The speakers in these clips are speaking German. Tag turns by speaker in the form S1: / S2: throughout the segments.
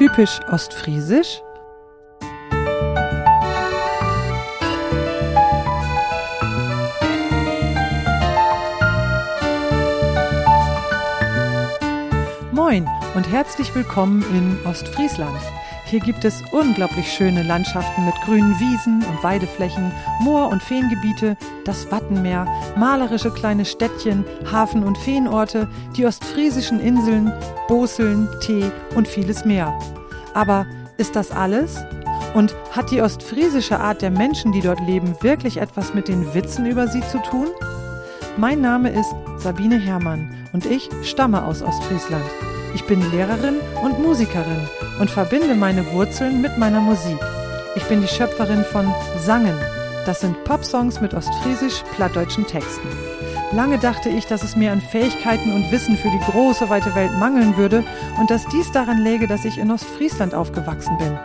S1: Typisch ostfriesisch? Moin und herzlich willkommen in Ostfriesland. Hier gibt es unglaublich schöne Landschaften mit grünen Wiesen und Weideflächen, Moor- und Feengebiete, das Wattenmeer, malerische kleine Städtchen, Hafen- und Feenorte, die ostfriesischen Inseln, Boseln, Tee und vieles mehr. Aber ist das alles? Und hat die ostfriesische Art der Menschen, die dort leben, wirklich etwas mit den Witzen über sie zu tun? Mein Name ist Sabine Herrmann und ich stamme aus Ostfriesland. Ich bin Lehrerin und Musikerin und verbinde meine Wurzeln mit meiner Musik. Ich bin die Schöpferin von Sangen. Das sind Popsongs mit ostfriesisch-plattdeutschen Texten. Lange dachte ich, dass es mir an Fähigkeiten und Wissen für die große weite Welt mangeln würde und dass dies daran läge, dass ich in Ostfriesland aufgewachsen bin.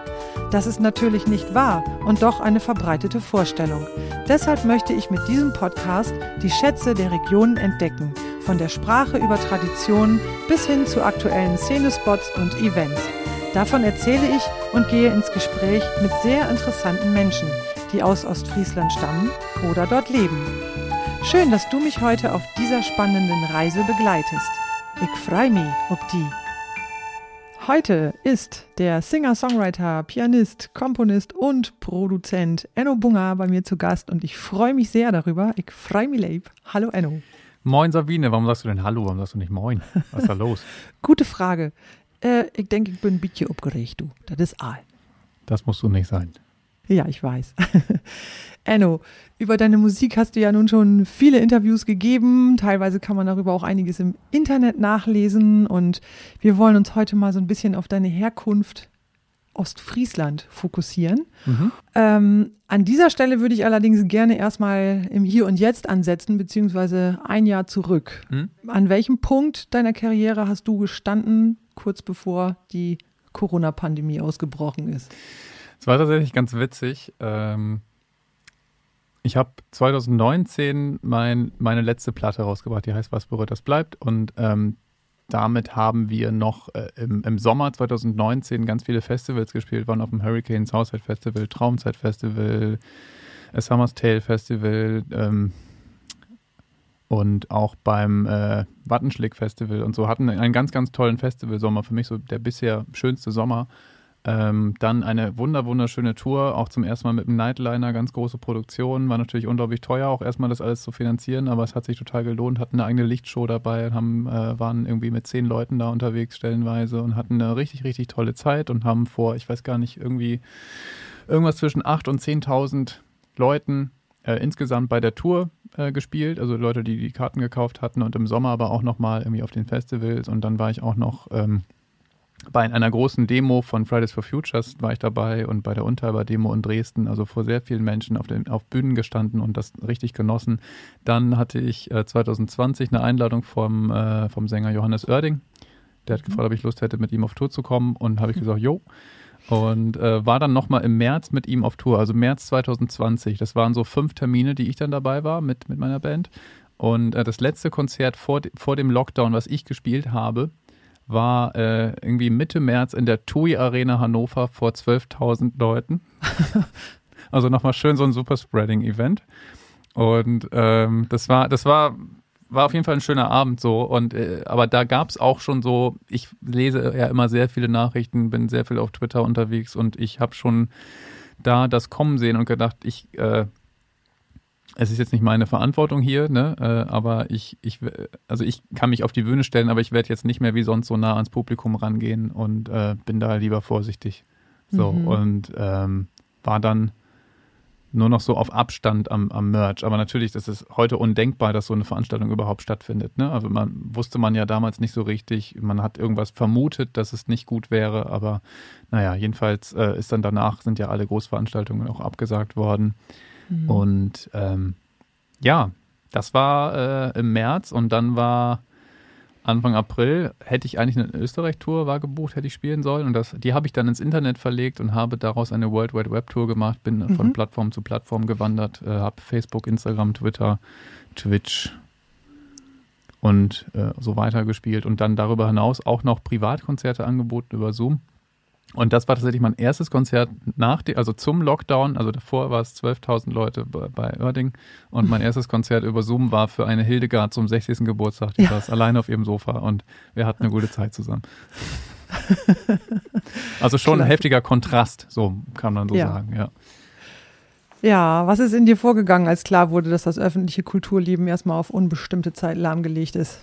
S1: Das ist natürlich nicht wahr und doch eine verbreitete Vorstellung. Deshalb möchte ich mit diesem Podcast die Schätze der Regionen entdecken von der Sprache über Traditionen bis hin zu aktuellen Szenespots und Events. Davon erzähle ich und gehe ins Gespräch mit sehr interessanten Menschen, die aus Ostfriesland stammen oder dort leben. Schön, dass du mich heute auf dieser spannenden Reise begleitest. Ich freue mich ob die. Heute ist der Singer, Songwriter, Pianist, Komponist und Produzent Enno Bunger bei mir zu Gast und ich freue mich sehr darüber. Ich freue mich leib. Hallo Enno.
S2: Moin Sabine, warum sagst du denn Hallo? Warum sagst du nicht Moin? Was ist da los?
S1: Gute Frage. Äh, ich denke, ich bin ein bisschen aufgeregt, du. Das ist all.
S2: Das musst du nicht sein.
S1: Ja, ich weiß. Enno, über deine Musik hast du ja nun schon viele Interviews gegeben. Teilweise kann man darüber auch einiges im Internet nachlesen. Und wir wollen uns heute mal so ein bisschen auf deine Herkunft Ostfriesland fokussieren. Mhm. Ähm, an dieser Stelle würde ich allerdings gerne erstmal im Hier und Jetzt ansetzen, beziehungsweise ein Jahr zurück. Mhm. An welchem Punkt deiner Karriere hast du gestanden, kurz bevor die Corona-Pandemie ausgebrochen ist?
S2: Es war tatsächlich ganz witzig. Ähm, ich habe 2019 mein, meine letzte Platte rausgebracht, die heißt Was berührt, das bleibt. Und ähm, damit haben wir noch äh, im, im, Sommer 2019 ganz viele Festivals gespielt, waren auf dem Hurricane Southside Festival, Traumzeit Festival, A Summer's Tale Festival ähm, und auch beim äh, Wattenschlick Festival und so hatten einen ganz, ganz tollen Festivalsommer. Für mich so der bisher schönste Sommer. Ähm, dann eine wunder wunderschöne Tour, auch zum ersten Mal mit dem Nightliner, ganz große Produktion. War natürlich unglaublich teuer, auch erstmal das alles zu finanzieren, aber es hat sich total gelohnt. Hatten eine eigene Lichtshow dabei, haben, äh, waren irgendwie mit zehn Leuten da unterwegs stellenweise und hatten eine richtig, richtig tolle Zeit und haben vor, ich weiß gar nicht, irgendwie irgendwas zwischen 8.000 und 10.000 Leuten äh, insgesamt bei der Tour äh, gespielt, also Leute, die die Karten gekauft hatten und im Sommer aber auch nochmal irgendwie auf den Festivals und dann war ich auch noch ähm, bei einer großen Demo von Fridays for Futures war ich dabei und bei der Unteilbar-Demo in Dresden, also vor sehr vielen Menschen auf, den, auf Bühnen gestanden und das richtig genossen. Dann hatte ich äh, 2020 eine Einladung vom, äh, vom Sänger Johannes Oerding. Der hat mhm. gefragt, ob ich Lust hätte, mit ihm auf Tour zu kommen und habe ich gesagt, jo. Und äh, war dann nochmal im März mit ihm auf Tour, also März 2020. Das waren so fünf Termine, die ich dann dabei war mit, mit meiner Band. Und äh, das letzte Konzert vor, vor dem Lockdown, was ich gespielt habe, war äh, irgendwie Mitte März in der TUI Arena Hannover vor 12.000 Leuten. also nochmal schön so ein Superspreading-Event. Und ähm, das war, das war, war auf jeden Fall ein schöner Abend so. Und äh, aber da gab es auch schon so, ich lese ja immer sehr viele Nachrichten, bin sehr viel auf Twitter unterwegs und ich habe schon da das kommen sehen und gedacht, ich äh, es ist jetzt nicht meine Verantwortung hier, ne? Äh, aber ich, ich, also ich kann mich auf die Bühne stellen, aber ich werde jetzt nicht mehr wie sonst so nah ans Publikum rangehen und äh, bin da lieber vorsichtig. So, mhm. und ähm, war dann nur noch so auf Abstand am, am Merch. Aber natürlich, das ist heute undenkbar, dass so eine Veranstaltung überhaupt stattfindet. Ne? Also man wusste man ja damals nicht so richtig. Man hat irgendwas vermutet, dass es nicht gut wäre, aber naja, jedenfalls äh, ist dann danach, sind ja alle Großveranstaltungen auch abgesagt worden. Mhm. Und ähm, ja, das war äh, im März und dann war Anfang April, hätte ich eigentlich eine Österreich-Tour war gebucht, hätte ich spielen sollen. Und das, die habe ich dann ins Internet verlegt und habe daraus eine World Wide Web Tour gemacht, bin mhm. von Plattform zu Plattform gewandert, äh, habe Facebook, Instagram, Twitter, Twitch und äh, so weiter gespielt und dann darüber hinaus auch noch Privatkonzerte angeboten über Zoom. Und das war tatsächlich mein erstes Konzert nach dem, also zum Lockdown. Also davor war es 12.000 Leute bei, bei Oerding. Und mein erstes Konzert über Zoom war für eine Hildegard zum 60. Geburtstag. Die ja. saß alleine auf ihrem Sofa und wir hatten eine gute Zeit zusammen. also schon ein heftiger Kontrast, so kann man so ja. sagen, ja.
S1: Ja, was ist in dir vorgegangen, als klar wurde, dass das öffentliche Kulturleben erstmal auf unbestimmte Zeit lahmgelegt ist?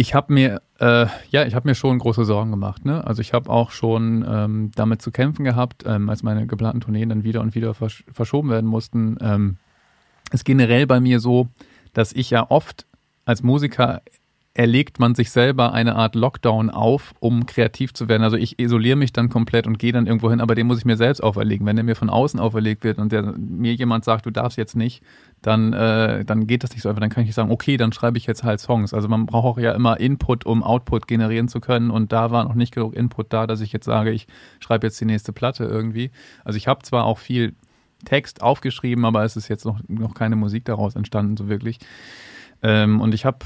S2: Ich habe mir, äh, ja, ich habe mir schon große Sorgen gemacht. Ne? Also ich habe auch schon ähm, damit zu kämpfen gehabt, ähm, als meine geplanten Tourneen dann wieder und wieder versch verschoben werden mussten. Ähm, ist generell bei mir so, dass ich ja oft als Musiker erlegt man sich selber eine Art Lockdown auf, um kreativ zu werden. Also ich isoliere mich dann komplett und gehe dann irgendwo hin, aber den muss ich mir selbst auferlegen. Wenn der mir von außen auferlegt wird und der, mir jemand sagt, du darfst jetzt nicht, dann, äh, dann geht das nicht so einfach. Dann kann ich nicht sagen, okay, dann schreibe ich jetzt halt Songs. Also man braucht auch ja immer Input, um Output generieren zu können. Und da war noch nicht genug Input da, dass ich jetzt sage, ich schreibe jetzt die nächste Platte irgendwie. Also ich habe zwar auch viel Text aufgeschrieben, aber es ist jetzt noch, noch keine Musik daraus entstanden, so wirklich. Ähm, und ich habe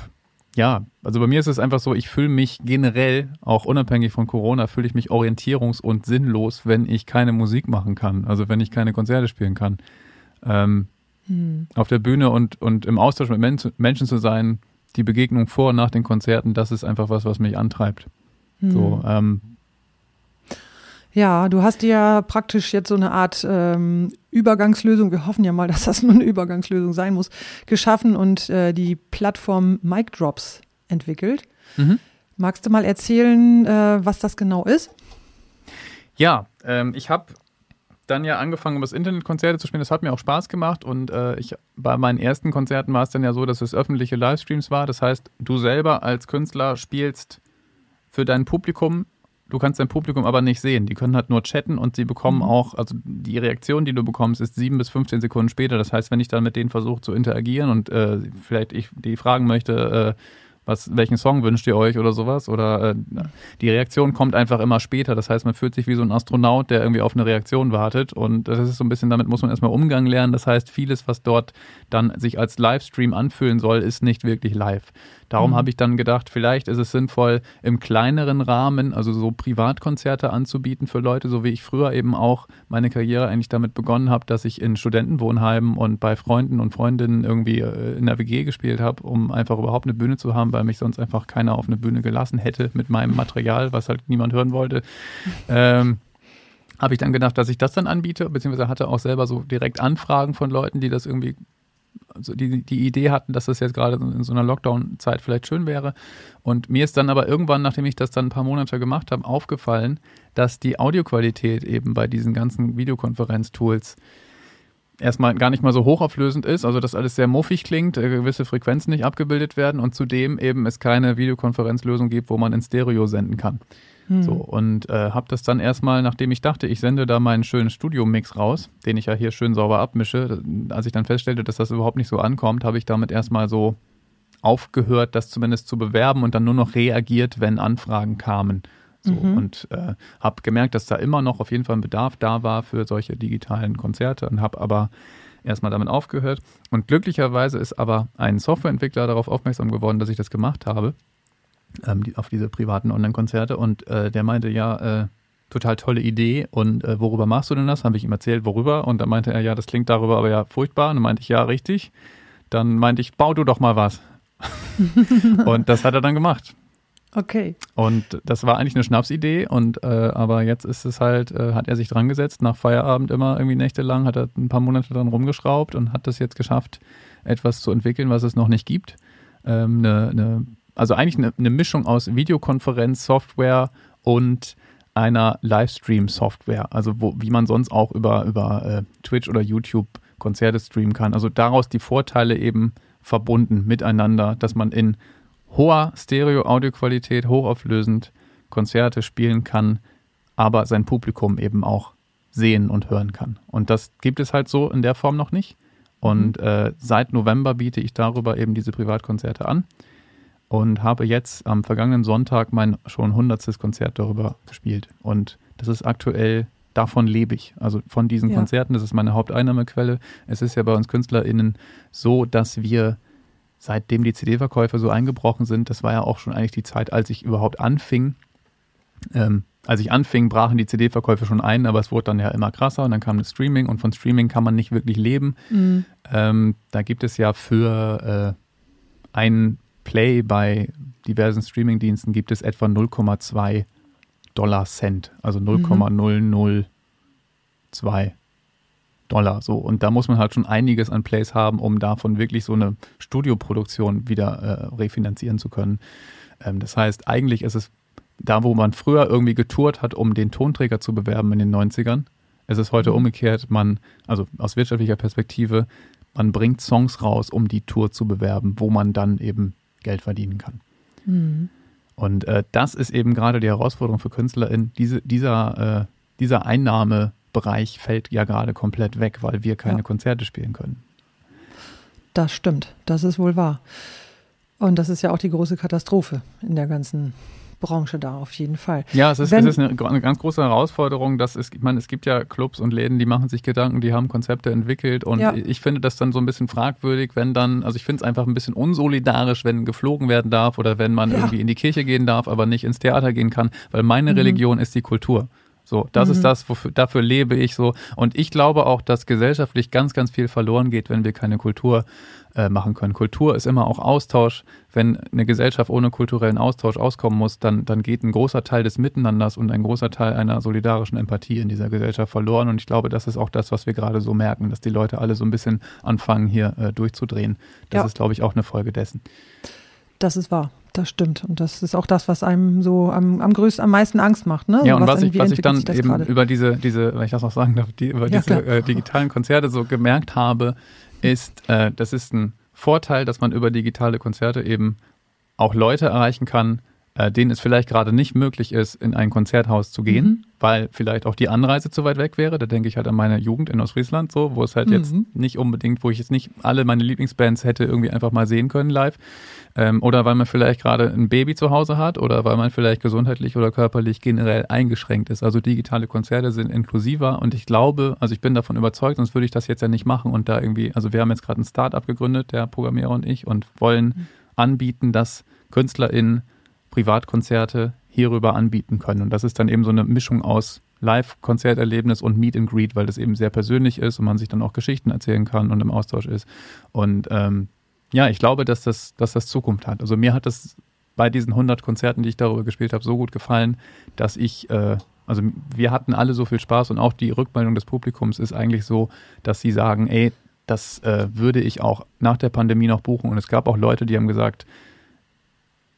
S2: ja, also bei mir ist es einfach so, ich fühle mich generell, auch unabhängig von Corona, fühle ich mich orientierungs- und sinnlos, wenn ich keine Musik machen kann, also wenn ich keine Konzerte spielen kann. Ähm, hm. Auf der Bühne und, und im Austausch mit Men Menschen zu sein, die Begegnung vor und nach den Konzerten, das ist einfach was, was mich antreibt. Hm. So, ähm,
S1: ja, du hast ja praktisch jetzt so eine Art ähm, Übergangslösung, wir hoffen ja mal, dass das nur eine Übergangslösung sein muss, geschaffen und äh, die Plattform Mic Drops entwickelt. Mhm. Magst du mal erzählen, äh, was das genau ist?
S2: Ja, ähm, ich habe dann ja angefangen, über das Internet Konzerte zu spielen. Das hat mir auch Spaß gemacht und äh, ich, bei meinen ersten Konzerten war es dann ja so, dass es öffentliche Livestreams war. Das heißt, du selber als Künstler spielst für dein Publikum Du kannst dein Publikum aber nicht sehen. Die können halt nur chatten und sie bekommen mhm. auch, also die Reaktion, die du bekommst, ist sieben bis 15 Sekunden später. Das heißt, wenn ich dann mit denen versuche zu interagieren und äh, vielleicht ich die fragen möchte, äh, was, welchen Song wünscht ihr euch oder sowas? Oder äh, die Reaktion kommt einfach immer später. Das heißt, man fühlt sich wie so ein Astronaut, der irgendwie auf eine Reaktion wartet. Und das ist so ein bisschen, damit muss man erstmal Umgang lernen. Das heißt, vieles, was dort dann sich als Livestream anfühlen soll, ist nicht wirklich live. Darum mhm. habe ich dann gedacht, vielleicht ist es sinnvoll, im kleineren Rahmen, also so Privatkonzerte anzubieten für Leute, so wie ich früher eben auch meine Karriere eigentlich damit begonnen habe, dass ich in Studentenwohnheimen und bei Freunden und Freundinnen irgendwie äh, in der WG gespielt habe, um einfach überhaupt eine Bühne zu haben, weil mich sonst einfach keiner auf eine Bühne gelassen hätte mit meinem Material, was halt niemand hören wollte. Ähm, habe ich dann gedacht, dass ich das dann anbiete, beziehungsweise hatte auch selber so direkt Anfragen von Leuten, die das irgendwie also die, die Idee hatten, dass das jetzt gerade in so einer Lockdown-Zeit vielleicht schön wäre. Und mir ist dann aber irgendwann, nachdem ich das dann ein paar Monate gemacht habe, aufgefallen, dass die Audioqualität eben bei diesen ganzen Videokonferenz-Tools erstmal gar nicht mal so hochauflösend ist, also dass alles sehr muffig klingt, äh, gewisse Frequenzen nicht abgebildet werden und zudem eben es keine Videokonferenzlösung gibt, wo man in Stereo senden kann. Hm. So, und äh, habe das dann erstmal, nachdem ich dachte, ich sende da meinen schönen Studio-Mix raus, den ich ja hier schön sauber abmische, als ich dann feststellte, dass das überhaupt nicht so ankommt, habe ich damit erstmal so aufgehört, das zumindest zu bewerben und dann nur noch reagiert, wenn Anfragen kamen. So, mhm. Und äh, habe gemerkt, dass da immer noch auf jeden Fall ein Bedarf da war für solche digitalen Konzerte und habe aber erstmal damit aufgehört. Und glücklicherweise ist aber ein Softwareentwickler darauf aufmerksam geworden, dass ich das gemacht habe ähm, auf diese privaten Online-Konzerte und äh, der meinte, ja, äh, total tolle Idee und äh, worüber machst du denn das? Habe ich ihm erzählt, worüber und dann meinte er, ja, das klingt darüber aber ja furchtbar und dann meinte ich, ja, richtig. Dann meinte ich, bau du doch mal was. und das hat er dann gemacht.
S1: Okay.
S2: Und das war eigentlich eine Schnapsidee und äh, aber jetzt ist es halt, äh, hat er sich dran gesetzt, nach Feierabend immer irgendwie nächtelang, hat er ein paar Monate dran rumgeschraubt und hat das jetzt geschafft, etwas zu entwickeln, was es noch nicht gibt. Ähm, eine, eine also eigentlich eine, eine Mischung aus Videokonferenz-Software und einer Livestream-Software, also wo, wie man sonst auch über, über äh, Twitch oder YouTube Konzerte streamen kann. Also daraus die Vorteile eben verbunden miteinander, dass man in hoher Stereo-Audioqualität, hochauflösend Konzerte spielen kann, aber sein Publikum eben auch sehen und hören kann. Und das gibt es halt so in der Form noch nicht. Und mhm. äh, seit November biete ich darüber eben diese Privatkonzerte an und habe jetzt am vergangenen Sonntag mein schon hundertstes Konzert darüber gespielt. Und das ist aktuell, davon lebe ich. Also von diesen ja. Konzerten, das ist meine Haupteinnahmequelle. Es ist ja bei uns KünstlerInnen so, dass wir seitdem die CD-Verkäufe so eingebrochen sind, das war ja auch schon eigentlich die Zeit, als ich überhaupt anfing, ähm, als ich anfing, brachen die CD-Verkäufe schon ein, aber es wurde dann ja immer krasser und dann kam das Streaming und von Streaming kann man nicht wirklich leben. Mhm. Ähm, da gibt es ja für äh, einen Play bei diversen Streaming-Diensten gibt es etwa 0,2 Dollar Cent, also 0,002 Dollar. So. Und da muss man halt schon einiges an Plays haben, um davon wirklich so eine Studioproduktion wieder äh, refinanzieren zu können. Ähm, das heißt, eigentlich ist es da, wo man früher irgendwie getourt hat, um den Tonträger zu bewerben in den 90ern, ist es heute mhm. umgekehrt, man, also aus wirtschaftlicher Perspektive, man bringt Songs raus, um die Tour zu bewerben, wo man dann eben Geld verdienen kann. Mhm. Und äh, das ist eben gerade die Herausforderung für KünstlerInnen. Diese, dieser, äh, dieser Einnahmebereich fällt ja gerade komplett weg, weil wir keine ja. Konzerte spielen können.
S1: Das stimmt, das ist wohl wahr. Und das ist ja auch die große Katastrophe in der ganzen Branche da auf jeden Fall.
S2: Ja, es ist, Wenn, es ist eine, eine, ganz große Herausforderung, dass es, ich meine, es gibt ja Clubs und Läden, die machen sich Gedanken, die haben Konzepte entwickelt und ja. ich finde das dann so ein bisschen fragwürdig, wenn dann, also ich finde es einfach ein bisschen unsolidarisch, wenn geflogen werden darf oder wenn man ja. irgendwie in die Kirche gehen darf, aber nicht ins Theater gehen kann, weil meine mhm. Religion ist die Kultur. So, das mhm. ist das, wofür, dafür lebe ich so. Und ich glaube auch, dass gesellschaftlich ganz, ganz viel verloren geht, wenn wir keine Kultur äh, machen können. Kultur ist immer auch Austausch. Wenn eine Gesellschaft ohne kulturellen Austausch auskommen muss, dann, dann geht ein großer Teil des Miteinanders und ein großer Teil einer solidarischen Empathie in dieser Gesellschaft verloren. Und ich glaube, das ist auch das, was wir gerade so merken, dass die Leute alle so ein bisschen anfangen, hier äh, durchzudrehen. Das ja. ist, glaube ich, auch eine Folge dessen.
S1: Das ist wahr. Das stimmt. Und das ist auch das, was einem so am, am größten, am meisten Angst macht. Ne?
S2: Ja, und was, was ich, was ich dann eben grade? über diese, diese, wenn ich das noch sagen darf, die, über ja, diese äh, digitalen Konzerte so gemerkt habe, ist, äh, das ist ein Vorteil, dass man über digitale Konzerte eben auch Leute erreichen kann, äh, denen es vielleicht gerade nicht möglich ist, in ein Konzerthaus zu gehen, mhm. weil vielleicht auch die Anreise zu weit weg wäre. Da denke ich halt an meine Jugend in Ostfriesland, so, wo es halt mhm. jetzt nicht unbedingt, wo ich jetzt nicht alle meine Lieblingsbands hätte irgendwie einfach mal sehen können live. Ähm, oder weil man vielleicht gerade ein Baby zu Hause hat oder weil man vielleicht gesundheitlich oder körperlich generell eingeschränkt ist. Also digitale Konzerte sind inklusiver und ich glaube, also ich bin davon überzeugt, sonst würde ich das jetzt ja nicht machen und da irgendwie, also wir haben jetzt gerade ein Start-up gegründet, der Programmierer und ich, und wollen mhm. anbieten, dass KünstlerInnen Privatkonzerte hierüber anbieten können. Und das ist dann eben so eine Mischung aus Live-Konzerterlebnis und Meet and Greet, weil das eben sehr persönlich ist und man sich dann auch Geschichten erzählen kann und im Austausch ist. Und ähm, ja, ich glaube, dass das, dass das Zukunft hat. Also mir hat das bei diesen 100 Konzerten, die ich darüber gespielt habe, so gut gefallen, dass ich, äh, also wir hatten alle so viel Spaß und auch die Rückmeldung des Publikums ist eigentlich so, dass sie sagen, ey, das äh, würde ich auch nach der Pandemie noch buchen. Und es gab auch Leute, die haben gesagt,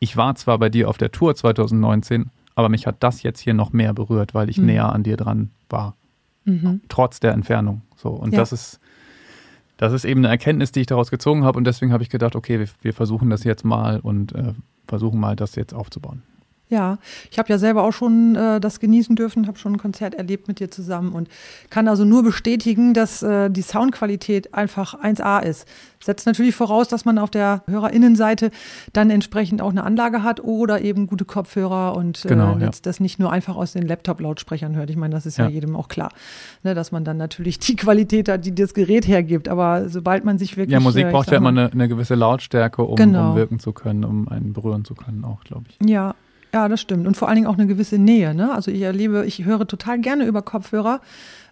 S2: ich war zwar bei dir auf der Tour 2019, aber mich hat das jetzt hier noch mehr berührt, weil ich mhm. näher an dir dran war. Mhm. Trotz der Entfernung. So. Und ja. das ist, das ist eben eine Erkenntnis, die ich daraus gezogen habe und deswegen habe ich gedacht, okay, wir, wir versuchen das jetzt mal und äh, versuchen mal, das jetzt aufzubauen.
S1: Ja, ich habe ja selber auch schon äh, das genießen dürfen, habe schon ein Konzert erlebt mit dir zusammen und kann also nur bestätigen, dass äh, die Soundqualität einfach 1A ist. Setzt natürlich voraus, dass man auf der Hörerinnenseite dann entsprechend auch eine Anlage hat oder eben gute Kopfhörer und äh, genau, ja. das nicht nur einfach aus den Laptop-Lautsprechern hört. Ich meine, das ist ja, ja jedem auch klar, ne, dass man dann natürlich die Qualität hat, die das Gerät hergibt. Aber sobald man sich wirklich.
S2: Ja, Musik äh, braucht ja immer eine, eine, gewisse Lautstärke, um, genau. um wirken zu können, um einen berühren zu können, auch, glaube ich.
S1: Ja, ja, das stimmt. Und vor allen Dingen auch eine gewisse Nähe. Ne? Also ich erlebe, ich höre total gerne über Kopfhörer,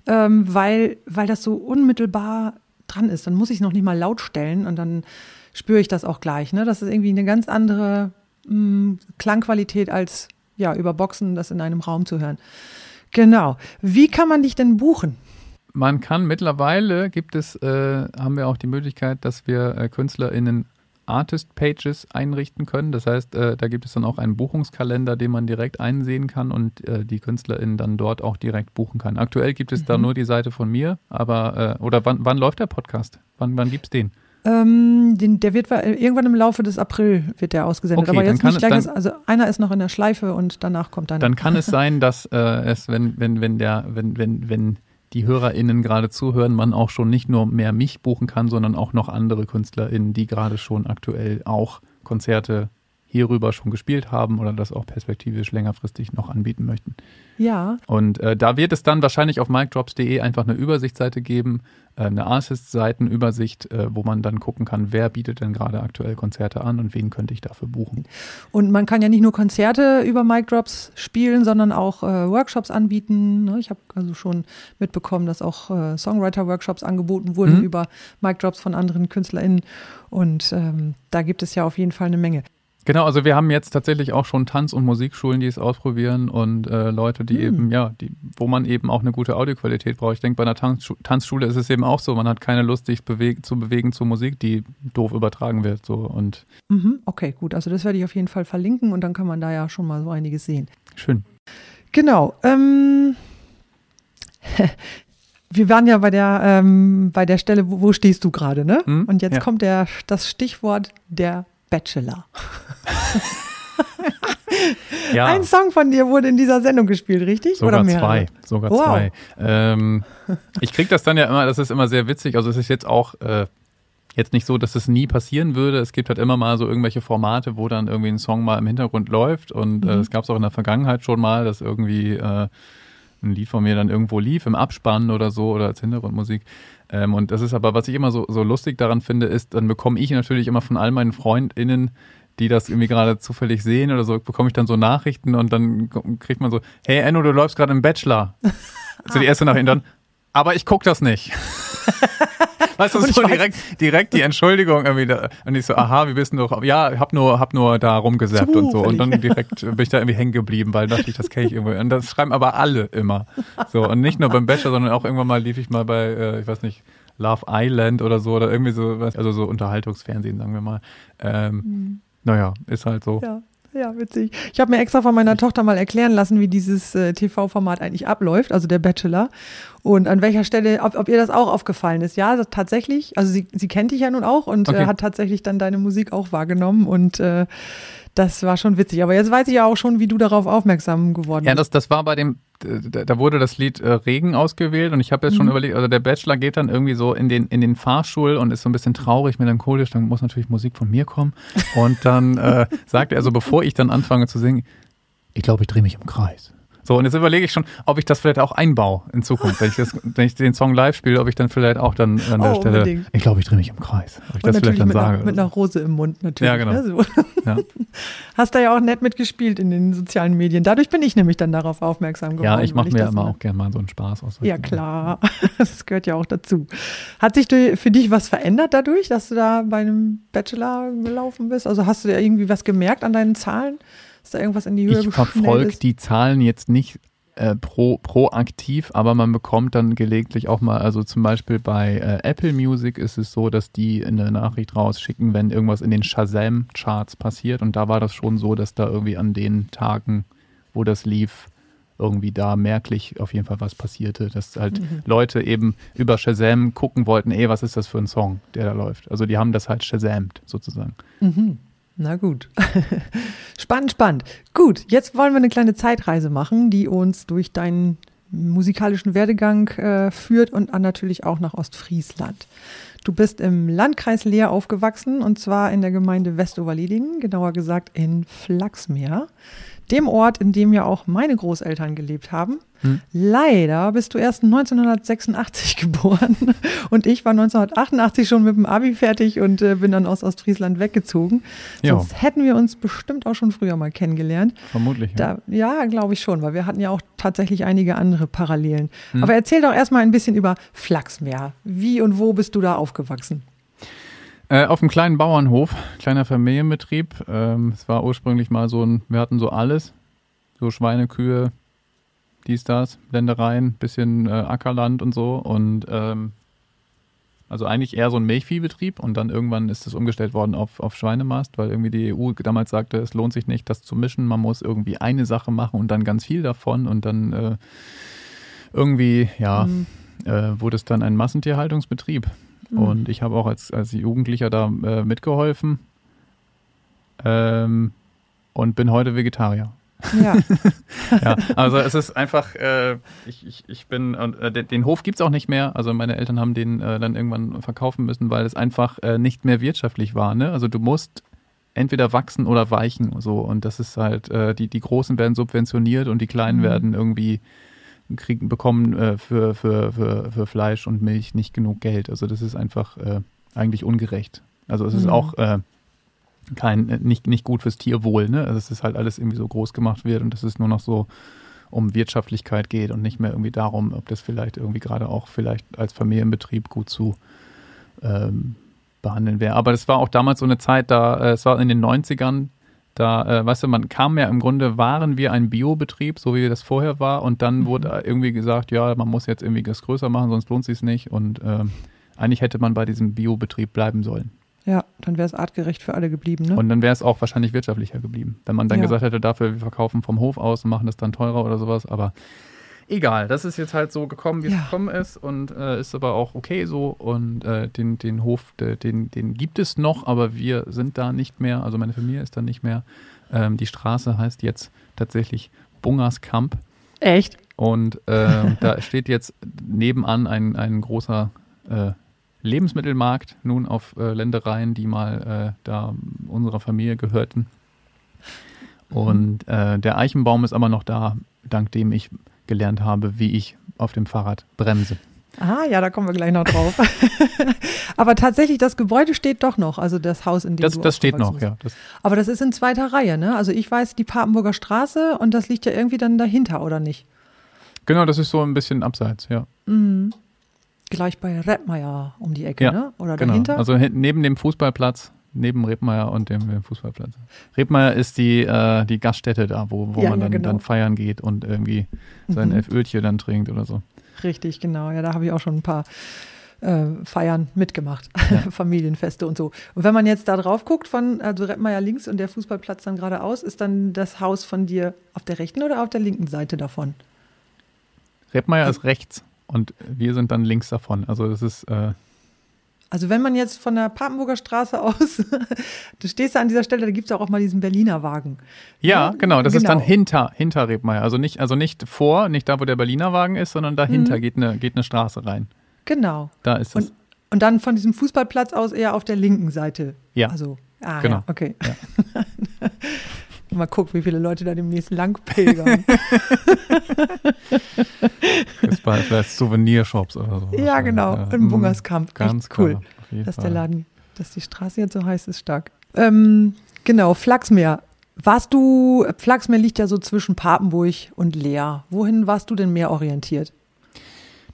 S1: ähm, weil, weil das so unmittelbar dran ist. Dann muss ich es noch nicht mal laut stellen und dann spüre ich das auch gleich. Ne? Das ist irgendwie eine ganz andere mh, mm, Klangqualität als ja, über Boxen das in einem Raum zu hören. Genau. Wie kann man dich denn buchen?
S2: Man kann mittlerweile gibt es, äh, haben wir auch die Möglichkeit, dass wir äh, KünstlerInnen Artist-Pages einrichten können. Das heißt, äh, da gibt es dann auch einen Buchungskalender, den man direkt einsehen kann und äh, die KünstlerInnen dann dort auch direkt buchen kann. Aktuell gibt es mhm. da nur die Seite von mir, aber äh, oder wann, wann läuft der Podcast? Wann, wann gibt es den?
S1: Ähm, den, der wird irgendwann im Laufe des April wird der ausgesendet. Okay, aber jetzt nicht gleich, also einer ist noch in der Schleife und danach kommt dann.
S2: Dann kann es sein, dass äh, es, wenn, wenn, wenn der, wenn, wenn, wenn die HörerInnen gerade zuhören, man auch schon nicht nur mehr mich buchen kann, sondern auch noch andere KünstlerInnen, die gerade schon aktuell auch Konzerte hierüber schon gespielt haben oder das auch perspektivisch längerfristig noch anbieten möchten.
S1: Ja.
S2: Und äh, da wird es dann wahrscheinlich auf micdrops.de einfach eine Übersichtsseite geben, eine Artist-Seitenübersicht, äh, wo man dann gucken kann, wer bietet denn gerade aktuell Konzerte an und wen könnte ich dafür buchen.
S1: Und man kann ja nicht nur Konzerte über Micdrops spielen, sondern auch äh, Workshops anbieten. Ne? Ich habe also schon mitbekommen, dass auch äh, Songwriter-Workshops angeboten wurden mhm. über Micdrops von anderen KünstlerInnen. Und ähm, da gibt es ja auf jeden Fall eine Menge.
S2: Genau, also wir haben jetzt tatsächlich auch schon Tanz- und Musikschulen, die es ausprobieren und äh, Leute, die hm. eben, ja, die, wo man eben auch eine gute Audioqualität braucht. Ich denke, bei einer Tanzschu Tanzschule ist es eben auch so, man hat keine Lust, sich beweg zu bewegen zur Musik, die doof übertragen wird. So und
S1: mhm, okay, gut, also das werde ich auf jeden Fall verlinken und dann kann man da ja schon mal so einiges sehen.
S2: Schön.
S1: Genau. Ähm, wir waren ja bei der, ähm, bei der Stelle, wo, wo stehst du gerade, ne? Hm? Und jetzt ja. kommt der, das Stichwort der Bachelor. ja. Ein Song von dir wurde in dieser Sendung gespielt, richtig?
S2: Sogar Oder zwei. Sogar wow. zwei. Ähm, ich kriege das dann ja immer, das ist immer sehr witzig. Also es ist jetzt auch äh, jetzt nicht so, dass es nie passieren würde. Es gibt halt immer mal so irgendwelche Formate, wo dann irgendwie ein Song mal im Hintergrund läuft. Und äh, mhm. es gab es auch in der Vergangenheit schon mal, dass irgendwie äh, ein Lied von mir dann irgendwo lief, im Abspann oder so oder als Hintergrundmusik. Ähm, und das ist aber, was ich immer so, so lustig daran finde, ist, dann bekomme ich natürlich immer von all meinen FreundInnen, die das irgendwie gerade zufällig sehen oder so, bekomme ich dann so Nachrichten und dann kriegt man so, hey Enno, du läufst gerade im Bachelor. so die erste Nachricht dann, aber ich gucke das nicht. Weißt du, so direkt, direkt die Entschuldigung irgendwie. Da, und ich so, aha, wie bist du doch? Ja, hab nur, hab nur da rumgesäppt und so. Und dann direkt bin ich da irgendwie hängen geblieben, weil dachte ich, das kenne ich irgendwo. Und das schreiben aber alle immer. So, und nicht nur beim Bachelor, sondern auch irgendwann mal lief ich mal bei, äh, ich weiß nicht, Love Island oder so oder irgendwie so, also so Unterhaltungsfernsehen, sagen wir mal. Ähm, mhm. Naja, ist halt so.
S1: Ja. Ja, witzig. Ich habe mir extra von meiner Tochter mal erklären lassen, wie dieses äh, TV-Format eigentlich abläuft, also der Bachelor. Und an welcher Stelle, ob, ob ihr das auch aufgefallen ist. Ja, tatsächlich. Also sie, sie kennt dich ja nun auch und äh, okay. äh, hat tatsächlich dann deine Musik auch wahrgenommen und äh, das war schon witzig. Aber jetzt weiß ich ja auch schon, wie du darauf aufmerksam geworden bist.
S2: Ja, das, das war bei dem, da wurde das Lied äh, Regen ausgewählt und ich habe jetzt schon mhm. überlegt, also der Bachelor geht dann irgendwie so in den, in den Fahrstuhl und ist so ein bisschen traurig, melancholisch, dann muss natürlich Musik von mir kommen. Und dann äh, sagt er, also bevor ich dann anfange zu singen, ich glaube, ich drehe mich im Kreis. So, und jetzt überlege ich schon, ob ich das vielleicht auch einbaue in Zukunft. Wenn ich, das, wenn ich den Song live spiele, ob ich dann vielleicht auch dann an der oh, Stelle. Unbedingt. Ich glaube, ich drehe mich im Kreis. Ob ich und das vielleicht dann
S1: mit
S2: sage.
S1: Einer, mit einer Rose im Mund natürlich.
S2: Ja, genau.
S1: Ne, so. Ja. Hast da ja auch nett mitgespielt in den sozialen Medien. Dadurch bin ich nämlich dann darauf aufmerksam geworden.
S2: Ja, ich mache mir immer auch gerne mal so einen Spaß aus.
S1: Ja, klar. Das gehört ja auch dazu. Hat sich für dich was verändert dadurch, dass du da bei einem Bachelor gelaufen bist? Also hast du da irgendwie was gemerkt an deinen Zahlen? Ist da irgendwas in die Höhe
S2: Ich verfolge die Zahlen jetzt nicht äh, pro, proaktiv, aber man bekommt dann gelegentlich auch mal, also zum Beispiel bei äh, Apple Music ist es so, dass die eine Nachricht rausschicken, wenn irgendwas in den Shazam-Charts passiert. Und da war das schon so, dass da irgendwie an den Tagen, wo das lief, irgendwie da merklich auf jeden Fall was passierte, dass halt mhm. Leute eben über Shazam gucken wollten, ey, was ist das für ein Song, der da läuft. Also die haben das halt Shazamt sozusagen.
S1: Mhm. Na gut. spannend, spannend. Gut, jetzt wollen wir eine kleine Zeitreise machen, die uns durch deinen musikalischen Werdegang äh, führt und natürlich auch nach Ostfriesland. Du bist im Landkreis Leer aufgewachsen und zwar in der Gemeinde Westoverledingen, genauer gesagt in Flachsmeer dem Ort, in dem ja auch meine Großeltern gelebt haben. Hm. Leider bist du erst 1986 geboren und ich war 1988 schon mit dem Abi fertig und äh, bin dann aus Ostfriesland weggezogen. Jo. Sonst hätten wir uns bestimmt auch schon früher mal kennengelernt.
S2: Vermutlich.
S1: Ja, ja glaube ich schon, weil wir hatten ja auch tatsächlich einige andere Parallelen. Hm. Aber erzähl doch erstmal ein bisschen über Flachsmeer. Wie und wo bist du da aufgewachsen?
S2: Äh, auf einem kleinen Bauernhof, kleiner Familienbetrieb. Ähm, es war ursprünglich mal so ein, wir hatten so alles. So Schweine, Kühe, dies, das, Ländereien, bisschen äh, Ackerland und so. Und ähm, also eigentlich eher so ein Milchviehbetrieb und dann irgendwann ist es umgestellt worden auf, auf Schweinemast, weil irgendwie die EU damals sagte, es lohnt sich nicht, das zu mischen. Man muss irgendwie eine Sache machen und dann ganz viel davon und dann äh, irgendwie, ja, mhm. äh, wurde es dann ein Massentierhaltungsbetrieb. Mhm. Und ich habe auch als, als Jugendlicher da äh, mitgeholfen ähm, und bin heute Vegetarier.
S1: Ja.
S2: ja, also es ist einfach, äh, ich, ich, ich bin, und äh, den, den Hof gibt es auch nicht mehr. Also meine Eltern haben den äh, dann irgendwann verkaufen müssen, weil es einfach äh, nicht mehr wirtschaftlich war. Ne? Also du musst entweder wachsen oder weichen so und das ist halt äh, die die großen werden subventioniert und die kleinen
S1: Mhm.
S2: werden irgendwie kriegen bekommen äh, für, für, für, für Fleisch und Milch nicht genug Geld. Also das ist einfach äh, eigentlich ungerecht. Also es ist
S1: Mhm.
S2: auch äh, kein äh, nicht nicht gut fürs Tierwohl, ne? Also es ist halt alles irgendwie so groß gemacht wird und dass es nur noch so um Wirtschaftlichkeit geht und nicht mehr irgendwie darum, ob das vielleicht irgendwie gerade auch vielleicht als Familienbetrieb gut zu ähm, behandeln wäre. Aber das war auch damals so eine Zeit, da äh, es war in den 90ern, da, äh, weißt du, man kam ja im Grunde, waren wir ein Biobetrieb, so wie das vorher war, und dann
S1: Mhm.
S2: wurde irgendwie gesagt, ja, man muss jetzt irgendwie das größer machen, sonst lohnt sich nicht. Und ähm, eigentlich hätte man bei diesem Biobetrieb bleiben sollen.
S1: Ja, dann wäre es artgerecht für alle geblieben, ne?
S2: Und dann wäre es auch wahrscheinlich wirtschaftlicher geblieben, wenn man dann
S1: Ja.
S2: gesagt hätte, dafür wir verkaufen vom Hof aus und machen das dann teurer oder sowas. Aber egal, das ist jetzt halt so gekommen, wie es
S1: Ja.
S2: gekommen ist und äh, ist aber auch okay so. Und äh, den, den Hof, de- den, den gibt es noch, aber wir sind da nicht mehr. Also meine Familie ist da nicht mehr. Ähm, die Straße heißt jetzt tatsächlich Bungerskamp.
S1: Echt?
S2: Und ähm, da steht jetzt nebenan ein, ein großer äh, Lebensmittelmarkt, nun auf äh, Ländereien, die mal äh, da unserer Familie gehörten. Und äh, der Eichenbaum ist aber noch da, dank dem ich gelernt habe, wie ich auf dem Fahrrad bremse.
S1: Ah, ja, da kommen wir gleich noch drauf. Aber tatsächlich, das Gebäude steht doch noch, also das Haus, in dem
S2: Das,
S1: du
S2: das steht noch,
S1: aufgewachsen
S2: ja. Das,
S1: bist. Aber das ist in zweiter Reihe, ne? Also ich weiß die Papenburger Straße und das liegt ja irgendwie dann dahinter, oder nicht?
S2: genau, das ist so ein bisschen abseits, ja.
S1: Mhm. Gleich bei Rettmeier um die Ecke,
S2: Ja,
S1: ne? Oder
S2: Genau.
S1: dahinter?
S2: Also neben dem Fußballplatz, neben Rebmeier und dem, Fußballplatz. Rebmeier ist die, äh, die Gaststätte da, wo, wo
S1: Ja,
S2: man
S1: ja,
S2: dann,
S1: genau.
S2: dann feiern geht und irgendwie sein
S1: Mhm.
S2: elf Ölchen dann trinkt oder so.
S1: Richtig, genau. Ja, da habe ich auch schon ein paar äh, Feiern mitgemacht,
S2: Ja.
S1: Familienfeste und so. Und wenn man jetzt da drauf guckt, von also Rettmeier links und der Fußballplatz dann geradeaus, ist dann das Haus von dir auf der rechten oder auf der linken Seite davon?
S2: Rebmeier ist rechts und wir sind dann links davon. Also das ist, äh,
S1: Also wenn man jetzt von der Papenburger Straße aus, du stehst da an dieser Stelle, da gibt es auch, auch mal diesen Berliner Wagen.
S2: ja,
S1: Ja,
S2: genau, das ist dann
S1: genau.
S2: hinter, hinter Rebmeier. Also nicht, also nicht vor, nicht da, wo der Berliner Wagen ist, sondern dahinter
S1: Mhm.
S2: geht, eine, geht eine Straße rein.
S1: Genau.
S2: Da ist es.
S1: Und, und dann von diesem Fußballplatz aus eher auf der linken Seite.
S2: Ja.
S1: Also, ah,
S2: Genau.
S1: ja, okay. mal gucken, wie viele Leute da demnächst lang pilgern.
S2: Ist bei vielleicht Souvenirshops oder so.
S1: ja, genau.
S2: Ja,
S1: Im
S2: mm,
S1: Bungerskamp.
S2: Ganz
S1: Echt cool.
S2: klar, jeden
S1: dass der Laden, dass die Straße jetzt so heißt, ist stark. Ähm, genau, Flachsmeer. Warst du, Flachsmeer liegt ja so zwischen Papenburg und Leer. Wohin warst du denn mehr orientiert?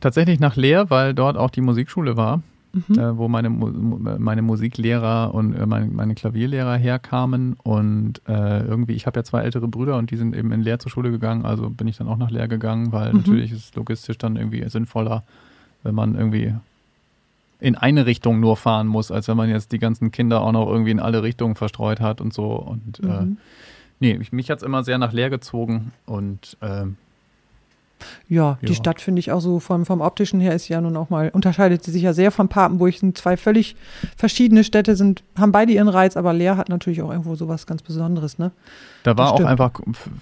S2: Tatsächlich nach Leer, weil dort auch die Musikschule war,
S1: Mhm.
S2: äh, wo meine, meine Musiklehrer und äh, meine, meine Klavierlehrer herkamen. Und äh, irgendwie, ich habe ja zwei ältere Brüder und die sind eben in Leer zur Schule gegangen, also bin ich dann auch nach Leer gegangen, weil
S1: Mhm.
S2: natürlich ist es logistisch dann irgendwie sinnvoller, wenn man irgendwie in eine Richtung nur fahren muss, als wenn man jetzt die ganzen Kinder auch noch irgendwie in alle Richtungen verstreut hat und so. Und äh,
S1: Mhm.
S2: nee, ich, mich hat es immer sehr nach Leer gezogen und ähm,
S1: Ja, die
S2: Ja.
S1: Stadt finde ich auch so vom, vom optischen her ist ja nun auch mal, unterscheidet sie sich ja sehr von Papenburg. Sind zwei völlig verschiedene Städte, sind, haben beide ihren Reiz, aber Leer hat natürlich auch irgendwo sowas ganz Besonderes, ne?
S2: Da war auch einfach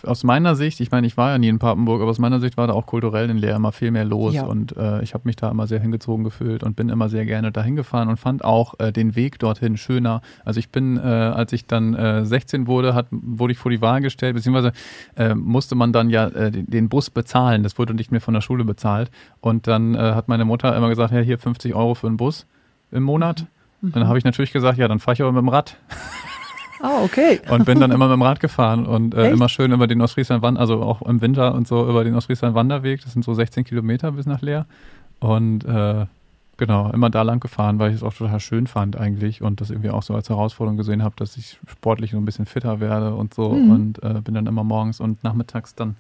S2: aus meiner Sicht, ich meine, ich war ja nie in Papenburg, aber aus meiner Sicht war da auch kulturell in Leer immer viel mehr los
S1: Ja.
S2: und äh, ich habe mich da immer sehr hingezogen gefühlt und bin immer sehr gerne dahin gefahren und fand auch äh, den Weg dorthin schöner. Also ich bin, äh, als ich dann äh, 16 wurde, hat, wurde ich vor die Wahl gestellt, beziehungsweise äh, musste man dann ja äh, den Bus bezahlen. Das wurde nicht mehr von der Schule bezahlt und dann äh, hat meine Mutter immer gesagt, ja hier 50 Euro für einen Bus im Monat.
S1: Mhm.
S2: Dann habe ich natürlich gesagt, ja, dann fahre ich aber mit dem Rad.
S1: Ah, okay.
S2: und bin dann immer mit dem Rad gefahren und äh, immer schön über den Ostfriesland also auch im Winter und so über den Ostfriesland Wanderweg. Das sind so 16 Kilometer bis nach Leer. Und äh, genau, immer da lang gefahren, weil ich es auch total schön fand eigentlich und das irgendwie auch so als Herausforderung gesehen habe, dass ich sportlich so ein bisschen fitter werde und so.
S1: Mhm.
S2: Und äh, bin dann immer morgens und nachmittags dann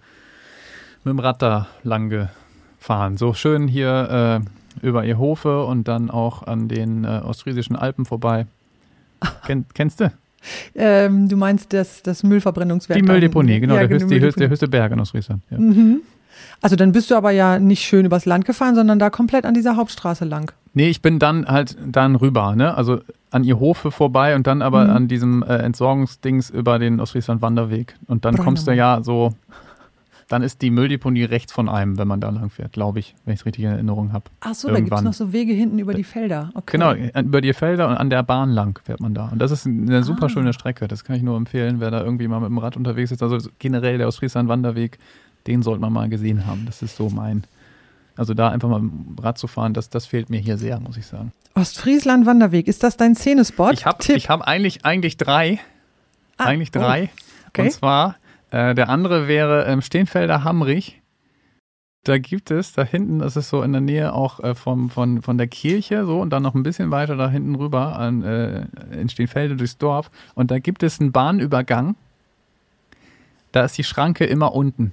S2: mit dem Rad da lang gefahren. So schön hier äh, über ihr Hofe und dann auch an den äh, ostfriesischen Alpen vorbei. Ken, kennst du?
S1: Ähm, du meinst das, das Müllverbrennungswerk?
S2: Die Mülldeponie, genau,
S1: Ja,
S2: der, höchste, die höchste, der
S1: Mülldeponie.
S2: höchste Berg in Ostfriesland. Ja.
S1: Mhm. Also dann bist du aber ja nicht schön übers Land gefahren, sondern da komplett an dieser Hauptstraße lang.
S2: Nee, ich bin dann halt dann rüber, ne? Also an ihr Hofe vorbei und dann aber
S1: Mhm.
S2: an diesem äh, Entsorgungsdings über den Ostfriesland Wanderweg. Und dann kommst du ja so dann ist die Mülldeponie rechts von einem, wenn man da lang fährt, glaube ich, wenn ich es richtig in Erinnerung habe.
S1: Ach so, da gibt es noch so Wege hinten über die Felder. Okay.
S2: Genau, über die Felder und an der Bahn lang fährt man da. Und das ist eine super ah. schöne Strecke. Das kann ich nur empfehlen, wer da irgendwie mal mit dem Rad unterwegs ist. Also generell der Ostfriesland-Wanderweg, den sollte man mal gesehen haben. Das ist so mein. Also da einfach mal mit dem Rad zu fahren, das, das fehlt mir hier sehr, muss ich sagen.
S1: Ostfriesland Wanderweg, ist das dein Szenespot?
S2: Ich habe hab eigentlich, eigentlich drei. Ah, eigentlich drei. Oh. Okay. Und zwar, äh, der andere wäre ähm, Steenfelder Hamrich. Da gibt es, da hinten, das ist so in der Nähe auch äh, vom, von, von der Kirche, so und dann noch ein bisschen weiter da hinten rüber an, äh, in Steenfelde durchs Dorf. Und da gibt es einen Bahnübergang. Da ist die Schranke immer unten.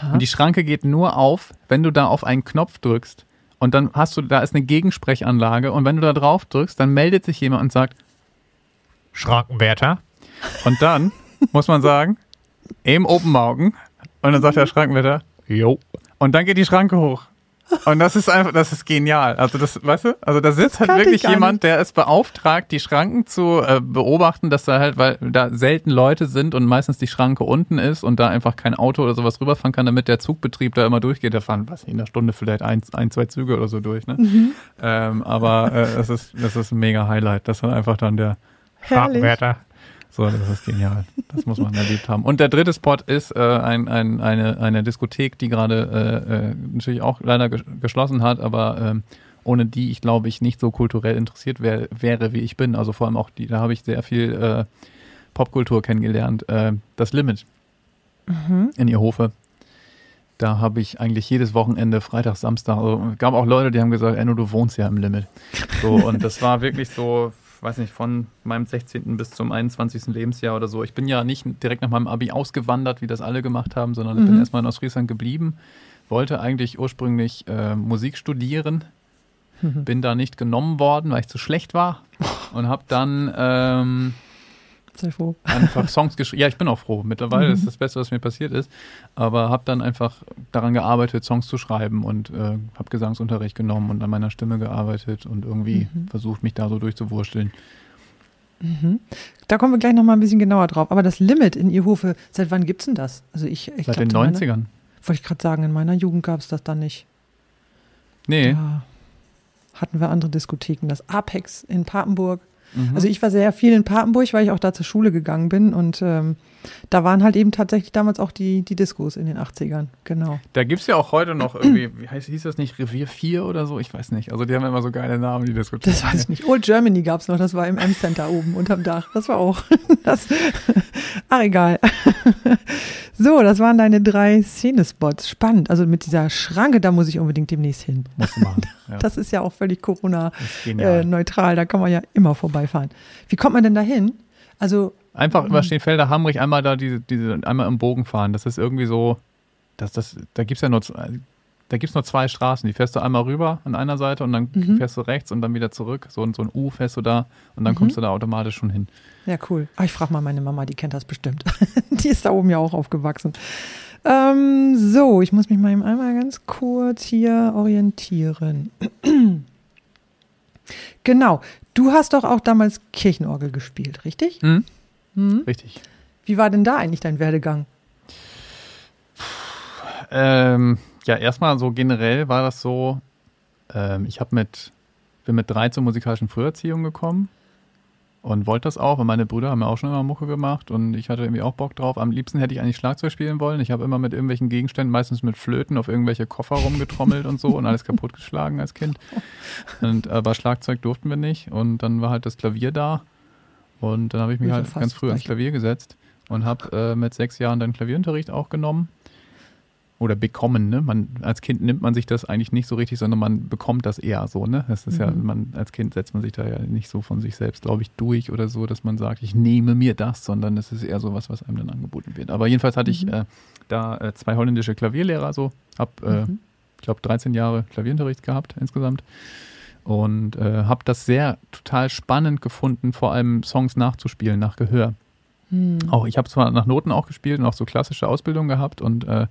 S2: Aha. Und die Schranke geht nur auf, wenn du da auf einen Knopf drückst. Und dann hast du, da ist eine Gegensprechanlage. Und wenn du da drauf drückst, dann meldet sich jemand und sagt, Schrankenwärter. Und dann muss man sagen, eben Open Augen. Und dann sagt der Schrankenwärter, jo. Und dann geht die Schranke hoch. Und das ist einfach, das ist genial. Also das, weißt du, also da sitzt halt wirklich jemand, der es beauftragt, die Schranken zu äh, beobachten, dass da halt, weil da selten Leute sind und meistens die Schranke unten ist und da einfach kein Auto oder sowas rüberfahren kann, damit der Zugbetrieb da immer durchgeht. Da fahren, was in der Stunde vielleicht ein, ein zwei Züge oder so durch. Ne? Mhm. Ähm, aber äh, das ist, das ist ein mega Highlight. Das ist einfach dann der Fahrwärter so, das ist genial. Das muss man erlebt haben. Und der dritte Spot ist äh, ein, ein, eine, eine Diskothek, die gerade äh, äh, natürlich auch leider geschlossen hat, aber ähm, ohne die ich glaube ich nicht so kulturell interessiert wär, wäre, wie ich bin. Also vor allem auch die, da habe ich sehr viel äh, Popkultur kennengelernt. Äh, das Limit mhm. in ihr Hofe. Da habe ich eigentlich jedes Wochenende, Freitag, Samstag, also gab auch Leute, die haben gesagt, Enno, du wohnst ja im Limit. So, und das war wirklich so weiß nicht, von meinem 16. bis zum 21. Lebensjahr oder so. Ich bin ja nicht direkt nach meinem Abi ausgewandert, wie das alle gemacht haben, sondern mhm. ich bin erstmal in Ostfriesland geblieben. Wollte eigentlich ursprünglich äh, Musik studieren, mhm. bin da nicht genommen worden, weil ich zu schlecht war und habe dann ähm, sehr froh. Einfach Songs geschrieben. Ja, ich bin auch froh. Mittlerweile mhm. ist das Beste, was mir passiert ist. Aber habe dann einfach daran gearbeitet, Songs zu schreiben und äh, habe Gesangsunterricht genommen und an meiner Stimme gearbeitet und irgendwie mhm. versucht, mich da so durchzuwursteln.
S1: Mhm. Da kommen wir gleich nochmal ein bisschen genauer drauf. Aber das Limit in Ihrhofe, seit wann gibt es denn das? Also ich, ich
S2: seit glaub, den 90ern.
S1: Wollte ich gerade sagen, in meiner Jugend gab es das dann nicht.
S2: Nee. Da
S1: hatten wir andere Diskotheken. Das Apex in Papenburg Mhm. Also ich war sehr viel in Papenburg, weil ich auch da zur Schule gegangen bin und ähm, da waren halt eben tatsächlich damals auch die, die Diskos in den 80ern, genau.
S2: Da gibt es ja auch heute noch irgendwie, wie heißt, hieß das nicht, Revier 4 oder so? Ich weiß nicht. Also die haben immer so geile Namen, die Diskotheken.
S1: Das weiß ich nicht. Old Germany gab es noch, das war im M-Center oben unterm Dach. Das war auch. Das, ach egal. So, das waren deine drei Szenespots. Spannend. Also mit dieser Schranke, da muss ich unbedingt demnächst hin.
S2: Muss machen.
S1: Ja. Das ist ja auch völlig Corona-neutral. Äh, da kann man ja immer vorbeifahren. Wie kommt man denn da hin? Also
S2: Einfach über Steenfelder Hamrich einmal da diese, diese, einmal im Bogen fahren. Das ist irgendwie so, das, das, da gibt es ja nur, da gibt's nur zwei Straßen. Die fährst du einmal rüber an einer Seite und dann mhm. fährst du rechts und dann wieder zurück. So, so ein U fährst du da und dann mhm. kommst du da automatisch schon hin.
S1: Ja, cool. Ach, ich frage mal meine Mama, die kennt das bestimmt. die ist da oben ja auch aufgewachsen. Ähm, so, ich muss mich mal einmal ganz kurz hier orientieren. genau. Du hast doch auch damals Kirchenorgel gespielt, richtig?
S2: Mhm. Mhm. Richtig.
S1: Wie war denn da eigentlich dein Werdegang?
S2: Ähm, ja, erstmal so generell war das so, ähm, ich habe mit, bin mit drei zur musikalischen Früherziehung gekommen und wollte das auch, weil meine Brüder haben ja auch schon immer Mucke gemacht und ich hatte irgendwie auch Bock drauf. Am liebsten hätte ich eigentlich Schlagzeug spielen wollen. Ich habe immer mit irgendwelchen Gegenständen, meistens mit Flöten, auf irgendwelche Koffer rumgetrommelt und so und alles kaputtgeschlagen als Kind. Und, aber Schlagzeug durften wir nicht und dann war halt das Klavier da und dann habe ich mich halt ganz früh ans Klavier gesetzt und habe äh, mit sechs Jahren dann Klavierunterricht auch genommen. Oder bekommen, ne? Man, als Kind nimmt man sich das eigentlich nicht so richtig, sondern man bekommt das eher so, ne? Das ist mhm. ja, man, als Kind setzt man sich da ja nicht so von sich selbst, glaube ich, durch oder so, dass man sagt, ich nehme mir das, sondern es ist eher so was, was einem dann angeboten wird. Aber jedenfalls hatte mhm. ich äh, da äh, zwei holländische Klavierlehrer so, habe, äh, mhm. ich glaube, 13 Jahre Klavierunterricht gehabt insgesamt und äh, habe das sehr total spannend gefunden, vor allem Songs nachzuspielen nach Gehör. Hm. Auch ich habe zwar nach Noten auch gespielt und auch so klassische Ausbildung gehabt und äh,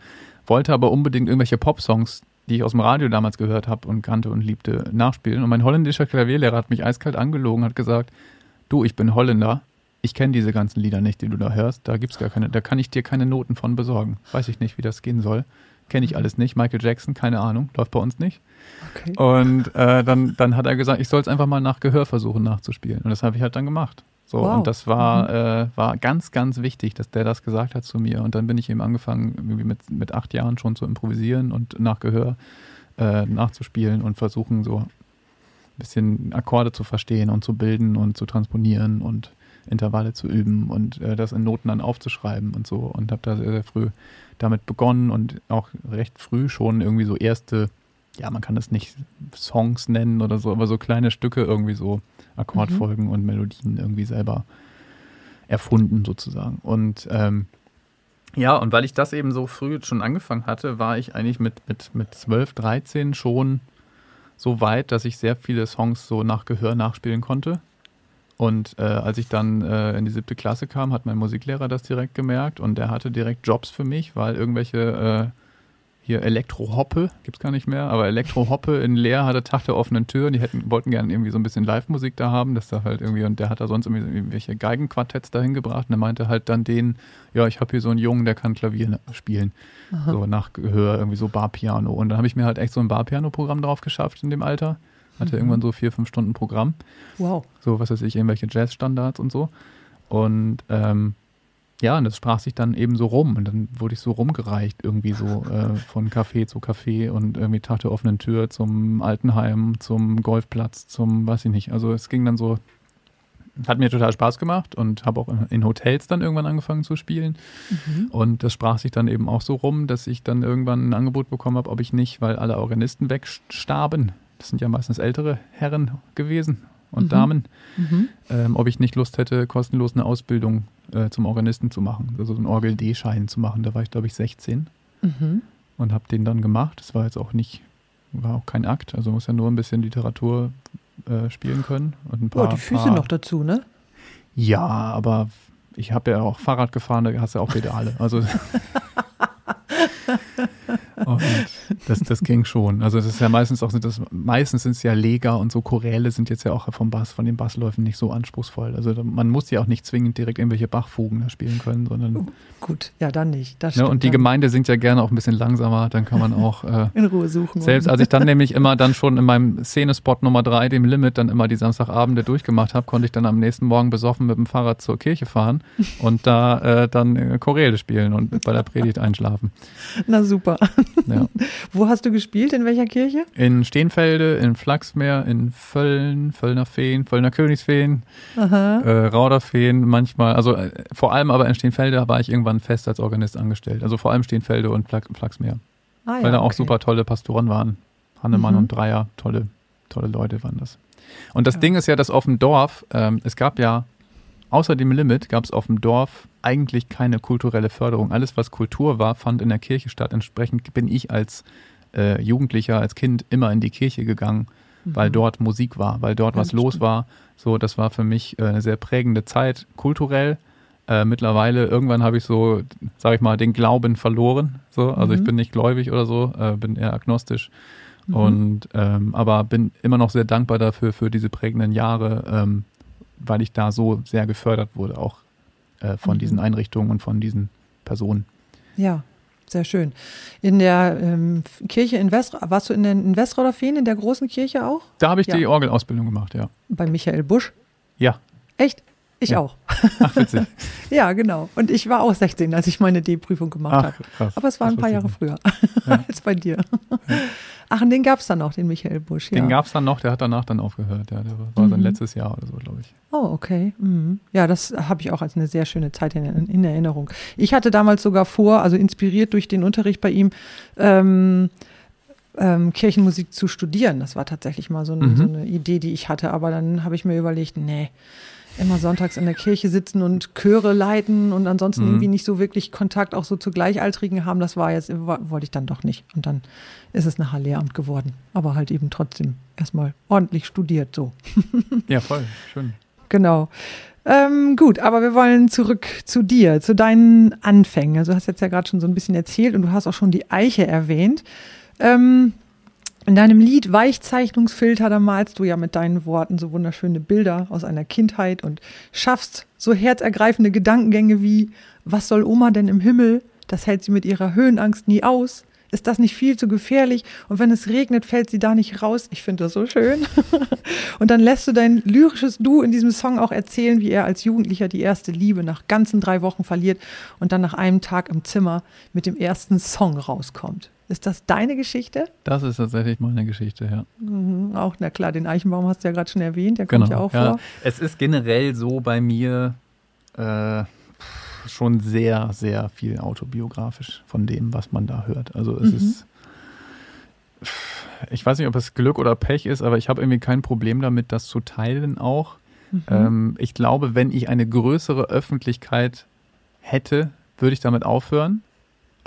S2: wollte aber unbedingt irgendwelche Pop-Songs, die ich aus dem Radio damals gehört habe und kannte und liebte, nachspielen. Und mein holländischer Klavierlehrer hat mich eiskalt angelogen, hat gesagt, du, ich bin Holländer, ich kenne diese ganzen Lieder nicht, die du da hörst. Da gibt's gar keine, da kann ich dir keine Noten von besorgen. Weiß ich nicht, wie das gehen soll. Kenne ich alles nicht. Michael Jackson, keine Ahnung, läuft bei uns nicht.
S1: Okay.
S2: Und äh, dann, dann hat er gesagt, ich soll es einfach mal nach Gehör versuchen nachzuspielen. Und das habe ich halt dann gemacht. So,
S1: Wow.
S2: und das war, äh, war ganz, ganz wichtig, dass der das gesagt hat zu mir. Und dann bin ich eben angefangen, irgendwie mit, mit acht Jahren schon zu improvisieren und nach Gehör äh, nachzuspielen und versuchen, so ein bisschen Akkorde zu verstehen und zu bilden und zu transponieren und Intervalle zu üben und äh, das in Noten dann aufzuschreiben und so. Und habe da sehr, sehr früh damit begonnen und auch recht früh schon irgendwie so erste, ja, man kann das nicht Songs nennen oder so, aber so kleine Stücke irgendwie so Akkordfolgen und Melodien irgendwie selber erfunden sozusagen. Und ähm, ja, und weil ich das eben so früh schon angefangen hatte, war ich eigentlich mit, mit, mit 12, 13 schon so weit, dass ich sehr viele Songs so nach Gehör nachspielen konnte. Und äh, als ich dann äh, in die siebte Klasse kam, hat mein Musiklehrer das direkt gemerkt und der hatte direkt Jobs für mich, weil irgendwelche äh, hier Elektrohoppe, gibt's gar nicht mehr, aber Elektrohoppe in Leer hatte Tag der offenen Tür und die hätten, wollten gerne irgendwie so ein bisschen Live-Musik da haben, dass da halt irgendwie, und der hat da sonst irgendwie irgendwelche Geigenquartetts dahin gebracht und er meinte halt dann denen, ja, ich habe hier so einen Jungen, der kann Klavier spielen. So nach Gehör, irgendwie so Barpiano. Und dann habe ich mir halt echt so ein Barpiano-Programm drauf geschafft in dem Alter. Hatte irgendwann so vier, fünf Stunden Programm.
S1: Wow.
S2: So, was weiß ich, irgendwelche Jazzstandards und so. Und ähm, ja, und das sprach sich dann eben so rum. Und dann wurde ich so rumgereicht, irgendwie so äh, von Café zu Café und irgendwie Tag der offenen Tür zum Altenheim, zum Golfplatz, zum, weiß ich nicht. Also es ging dann so, hat mir total Spaß gemacht und habe auch in, in Hotels dann irgendwann angefangen zu spielen. Und das sprach sich dann eben auch so rum, dass ich dann irgendwann ein Angebot bekommen habe, ob ich nicht, weil alle Organisten wegstarben, das sind ja meistens ältere Herren gewesen und
S1: Mhm.
S2: Damen,
S1: Mhm.
S2: ähm, ob ich nicht Lust hätte, kostenlos eine Ausbildung äh, zum Organisten zu machen, also so einen Orgel-D-Schein zu machen. Da war ich, glaube ich, 16
S1: Mhm.
S2: und habe den dann gemacht. Das war jetzt auch nicht, war auch kein Akt, also muss ja nur ein bisschen Literatur äh, spielen können und ein paar.
S1: Oh, die Füße
S2: paar,
S1: noch dazu, ne?
S2: Ja, aber ich habe ja auch Fahrrad gefahren, da hast du auch Pedale. Also und das, das ging schon. Also das ist ja meistens auch, das, meistens sind es ja Lega und so Choräle sind jetzt ja auch vom Bass, von den Bassläufen nicht so anspruchsvoll. Also man muss ja auch nicht zwingend direkt irgendwelche Bachfugen da spielen können, sondern
S1: Gut, ja, dann nicht. Das
S2: ne,
S1: stimmt
S2: und die
S1: dann.
S2: Gemeinde singt ja gerne auch ein bisschen langsamer, dann kann man auch äh,
S1: in Ruhe suchen.
S2: selbst als ich dann nämlich immer dann schon in meinem Szenespot Nummer drei, dem Limit, dann immer die Samstagabende durchgemacht habe, konnte ich dann am nächsten Morgen besoffen mit dem Fahrrad zur Kirche fahren und da äh, dann äh, Choräle spielen und bei der Predigt einschlafen.
S1: Na super.
S2: Ja.
S1: Wo hast du gespielt? In welcher Kirche?
S2: In Steenfelde, in Flachsmeer, in Völln, Völlner Feen, Völlner Königsfeen,
S1: Aha.
S2: äh, Rauderfeen manchmal, also äh, vor allem aber in Steenfelde war ich irgendwann fest als Organist angestellt. Also vor allem Steenfelde und Flach, Flachsmeer,
S1: Ah,
S2: weil da auch
S1: okay.
S2: super tolle Pastoren waren. Hannemann
S1: Mhm.
S2: und Dreier, tolle, tolle Leute waren das. Und das
S1: Ja.
S2: Ding ist ja, dass auf dem Dorf, ähm, es gab ja, außer dem Limit, gab es auf dem Dorf eigentlich keine kulturelle Förderung. Alles, was Kultur war, fand in der Kirche statt. Entsprechend bin ich als äh, Jugendlicher, als Kind immer in die Kirche gegangen, weil
S1: Mhm.
S2: dort Musik war, weil dort
S1: Ja,
S2: was los
S1: stimmt.
S2: war. So, das war für mich äh, eine sehr prägende Zeit, kulturell. Äh, mittlerweile, irgendwann habe ich so, sage ich mal, den Glauben verloren. So, also ich
S1: Mhm.
S2: bin nicht gläubig oder so, äh, bin eher agnostisch.
S1: Mhm.
S2: Und ähm, aber bin immer noch sehr dankbar dafür für diese prägenden Jahre, ähm, weil ich da so sehr gefördert wurde, auch äh, von
S1: Mhm.
S2: diesen Einrichtungen und von diesen Personen.
S1: Ja, sehr schön. In der ähm, Kirche in West, warst du in, den, in in der großen Kirche auch?
S2: Da habe ich
S1: Ja.
S2: die Orgelausbildung gemacht, ja.
S1: Bei Michael Busch?
S2: Ja,
S1: Echt? Ich
S2: Ja.
S1: auch.
S2: ach witzig.
S1: Ja, genau. Und ich war auch 16, als ich meine D-Prüfung gemacht
S2: Ach,
S1: habe. Aber es war
S2: Das
S1: ein paar Jahre früher
S2: Ja.
S1: als bei dir. Ach, und den gab es dann noch, den Michael Busch. Ja.
S2: Den gab es dann noch, der hat danach dann aufgehört. Ja, der war sein
S1: Mhm.
S2: letztes Jahr oder so, glaube ich.
S1: Oh, okay. Mhm. Ja, das habe ich auch als eine sehr schöne Zeit in, in Erinnerung. Ich hatte damals sogar vor, also inspiriert durch den Unterricht bei ihm, ähm, ähm, Kirchenmusik zu studieren. Das war tatsächlich mal so, ein,
S2: Mhm.
S1: so eine Idee, die ich hatte. Aber dann habe ich mir überlegt, nee, immer sonntags in der Kirche sitzen und Chöre leiten und ansonsten
S2: Mhm.
S1: irgendwie nicht so wirklich Kontakt auch so zu Gleichaltrigen haben. Das war jetzt, wollte ich dann doch nicht. Und dann ist es nachher Lehramt geworden. Aber halt eben trotzdem erstmal ordentlich studiert so.
S2: Ja, voll, schön.
S1: Genau. Ähm, gut, aber wir wollen zurück zu dir, zu deinen Anfängen. Also du hast jetzt ja gerade schon so ein bisschen erzählt und du hast auch schon die Eiche erwähnt. Ähm, In deinem Lied Weichzeichnungsfilter, da malst du ja mit deinen Worten so wunderschöne Bilder aus einer Kindheit und schaffst so herzergreifende Gedankengänge wie, was soll Oma denn im Himmel? Das hält sie mit ihrer Höhenangst nie aus. Ist das nicht viel zu gefährlich? Und wenn es regnet, fällt sie da nicht raus. Ich finde das so schön. und dann lässt du dein lyrisches Du in diesem Song auch erzählen, wie er als Jugendlicher die erste Liebe nach ganzen drei Wochen verliert und dann nach einem Tag im Zimmer mit dem ersten Song rauskommt. Ist das deine Geschichte?
S2: Das ist tatsächlich meine Geschichte, ja.
S1: Mhm, auch, na klar, den Eichenbaum hast du ja gerade schon erwähnt, der kommt genau, ja auch ja. vor.
S2: Es ist generell so bei mir, äh, schon sehr, sehr viel autobiografisch von dem, was man da hört. Also es mhm. ist, ich weiß nicht, ob es Glück oder Pech ist, aber ich habe irgendwie kein Problem damit, das zu teilen auch. Mhm. Ähm, ich glaube, wenn ich eine größere Öffentlichkeit hätte, würde ich damit aufhören.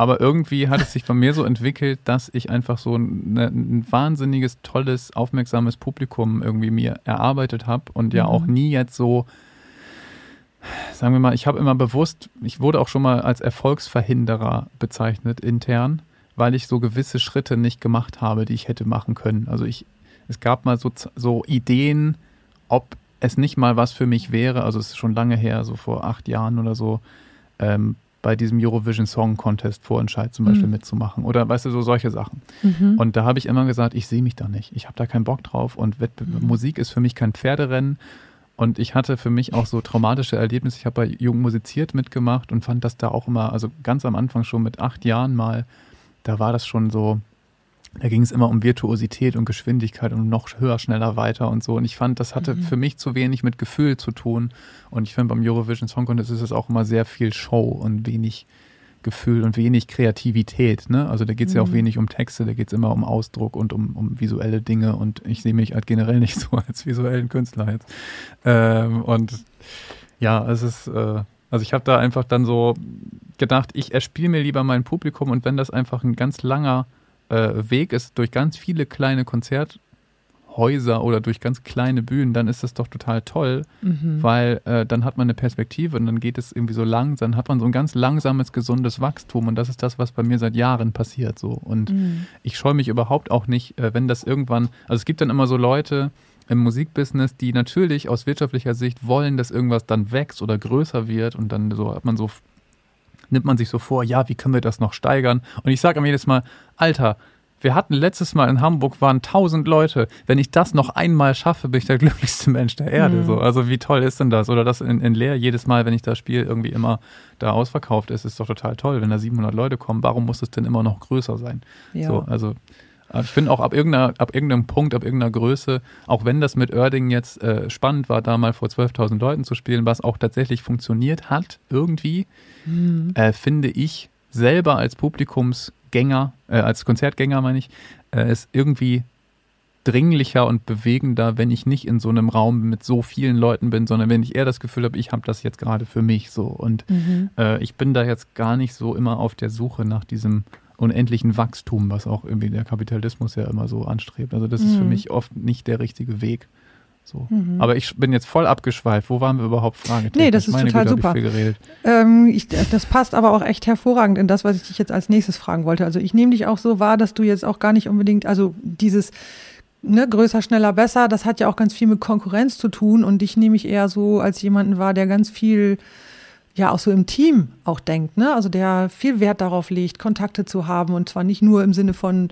S2: Aber irgendwie hat es sich bei mir so entwickelt, dass ich einfach so ein, ein wahnsinniges, tolles, aufmerksames Publikum irgendwie mir erarbeitet habe und ja mhm. auch nie jetzt so sagen wir mal, ich habe immer bewusst, ich wurde auch schon mal als Erfolgsverhinderer bezeichnet intern, weil ich so gewisse Schritte nicht gemacht habe, die ich hätte machen können. Also ich, es gab mal so, so Ideen, ob es nicht mal was für mich wäre, also es ist schon lange her, so vor acht Jahren oder so, ähm, bei diesem Eurovision Song Contest Vorentscheid zum Beispiel mhm. mitzumachen oder weißt du, so solche Sachen. Mhm. Und da habe ich immer gesagt, ich sehe mich da nicht. Ich habe da keinen Bock drauf und Wettbe mhm. Musik ist für mich kein Pferderennen und ich hatte für mich auch so traumatische Erlebnisse. Ich habe bei Jung musiziert mitgemacht und fand das da auch immer, also ganz am Anfang schon mit acht Jahren mal, da war das schon so, da ging es immer um Virtuosität und Geschwindigkeit und noch höher, schneller, weiter und so. Und ich fand, das hatte mhm. für mich zu wenig mit Gefühl zu tun. Und ich finde, beim Eurovision Song Contest ist es auch immer sehr viel Show und wenig Gefühl und wenig Kreativität. Ne? Also da geht es mhm. ja auch mhm. wenig um Texte, da geht es immer um Ausdruck und um, um visuelle Dinge und ich sehe mich halt generell nicht so als visuellen Künstler jetzt. Ähm, und ja, es ist, äh, also ich habe da einfach dann so gedacht, ich erspiele mir lieber mein Publikum und wenn das einfach ein ganz langer äh, Weg ist durch ganz viele kleine Konzert Häuser oder durch ganz kleine Bühnen, dann ist das doch total toll, mhm. weil äh, dann hat man eine Perspektive und dann geht es irgendwie so lang, dann hat man so ein ganz langsames, gesundes Wachstum und das ist das, was bei mir seit Jahren passiert so. Und mhm. ich scheue mich überhaupt auch nicht, äh, wenn das irgendwann, also es gibt dann immer so Leute im Musikbusiness, die natürlich aus wirtschaftlicher Sicht wollen, dass irgendwas dann wächst oder größer wird und dann so hat man so nimmt man sich so vor, ja, wie können wir das noch steigern? Und ich sage mir jedes Mal, Alter, wir hatten letztes Mal in Hamburg waren 1000 Leute. Wenn ich das noch einmal schaffe, bin ich der glücklichste Mensch der Erde. Mhm. So. Also wie toll ist denn das? Oder das in, in Leer jedes Mal, wenn ich das Spiel irgendwie immer da ausverkauft ist, ist doch total toll. Wenn da 700 Leute kommen, warum muss es denn immer noch größer sein? Ja. So, also ich finde auch ab, irgendeiner, ab irgendeinem Punkt, ab irgendeiner Größe, auch wenn das mit Oerding jetzt äh, spannend war, da mal vor 12.000 Leuten zu spielen, was auch tatsächlich funktioniert hat, irgendwie, mhm. äh, finde ich selber als Publikums Gänger, äh, als Konzertgänger meine ich, äh, ist irgendwie dringlicher und bewegender, wenn ich nicht in so einem Raum mit so vielen Leuten bin, sondern wenn ich eher das Gefühl habe, ich habe das jetzt gerade für mich so. Und mhm. äh, ich bin da jetzt gar nicht so immer auf der Suche nach diesem unendlichen Wachstum, was auch irgendwie der Kapitalismus ja immer so anstrebt. Also das mhm. ist für mhm. mich oft nicht der richtige Weg. So. Mhm. Aber ich bin jetzt voll abgeschweift. Wo waren wir überhaupt? Frage.
S1: Nee, das ist Meine total Güte, super. Ich ähm, ich, das passt aber auch echt hervorragend in das, was ich dich jetzt als nächstes fragen wollte. Also ich nehme dich auch so wahr, dass du jetzt auch gar nicht unbedingt, also dieses ne, größer, schneller, besser, das hat ja auch ganz viel mit Konkurrenz zu tun und ich nehme mich eher so als jemanden wahr, der ganz viel ja auch so im Team auch denkt, ne? Also der viel Wert darauf legt, Kontakte zu haben und zwar nicht nur im Sinne von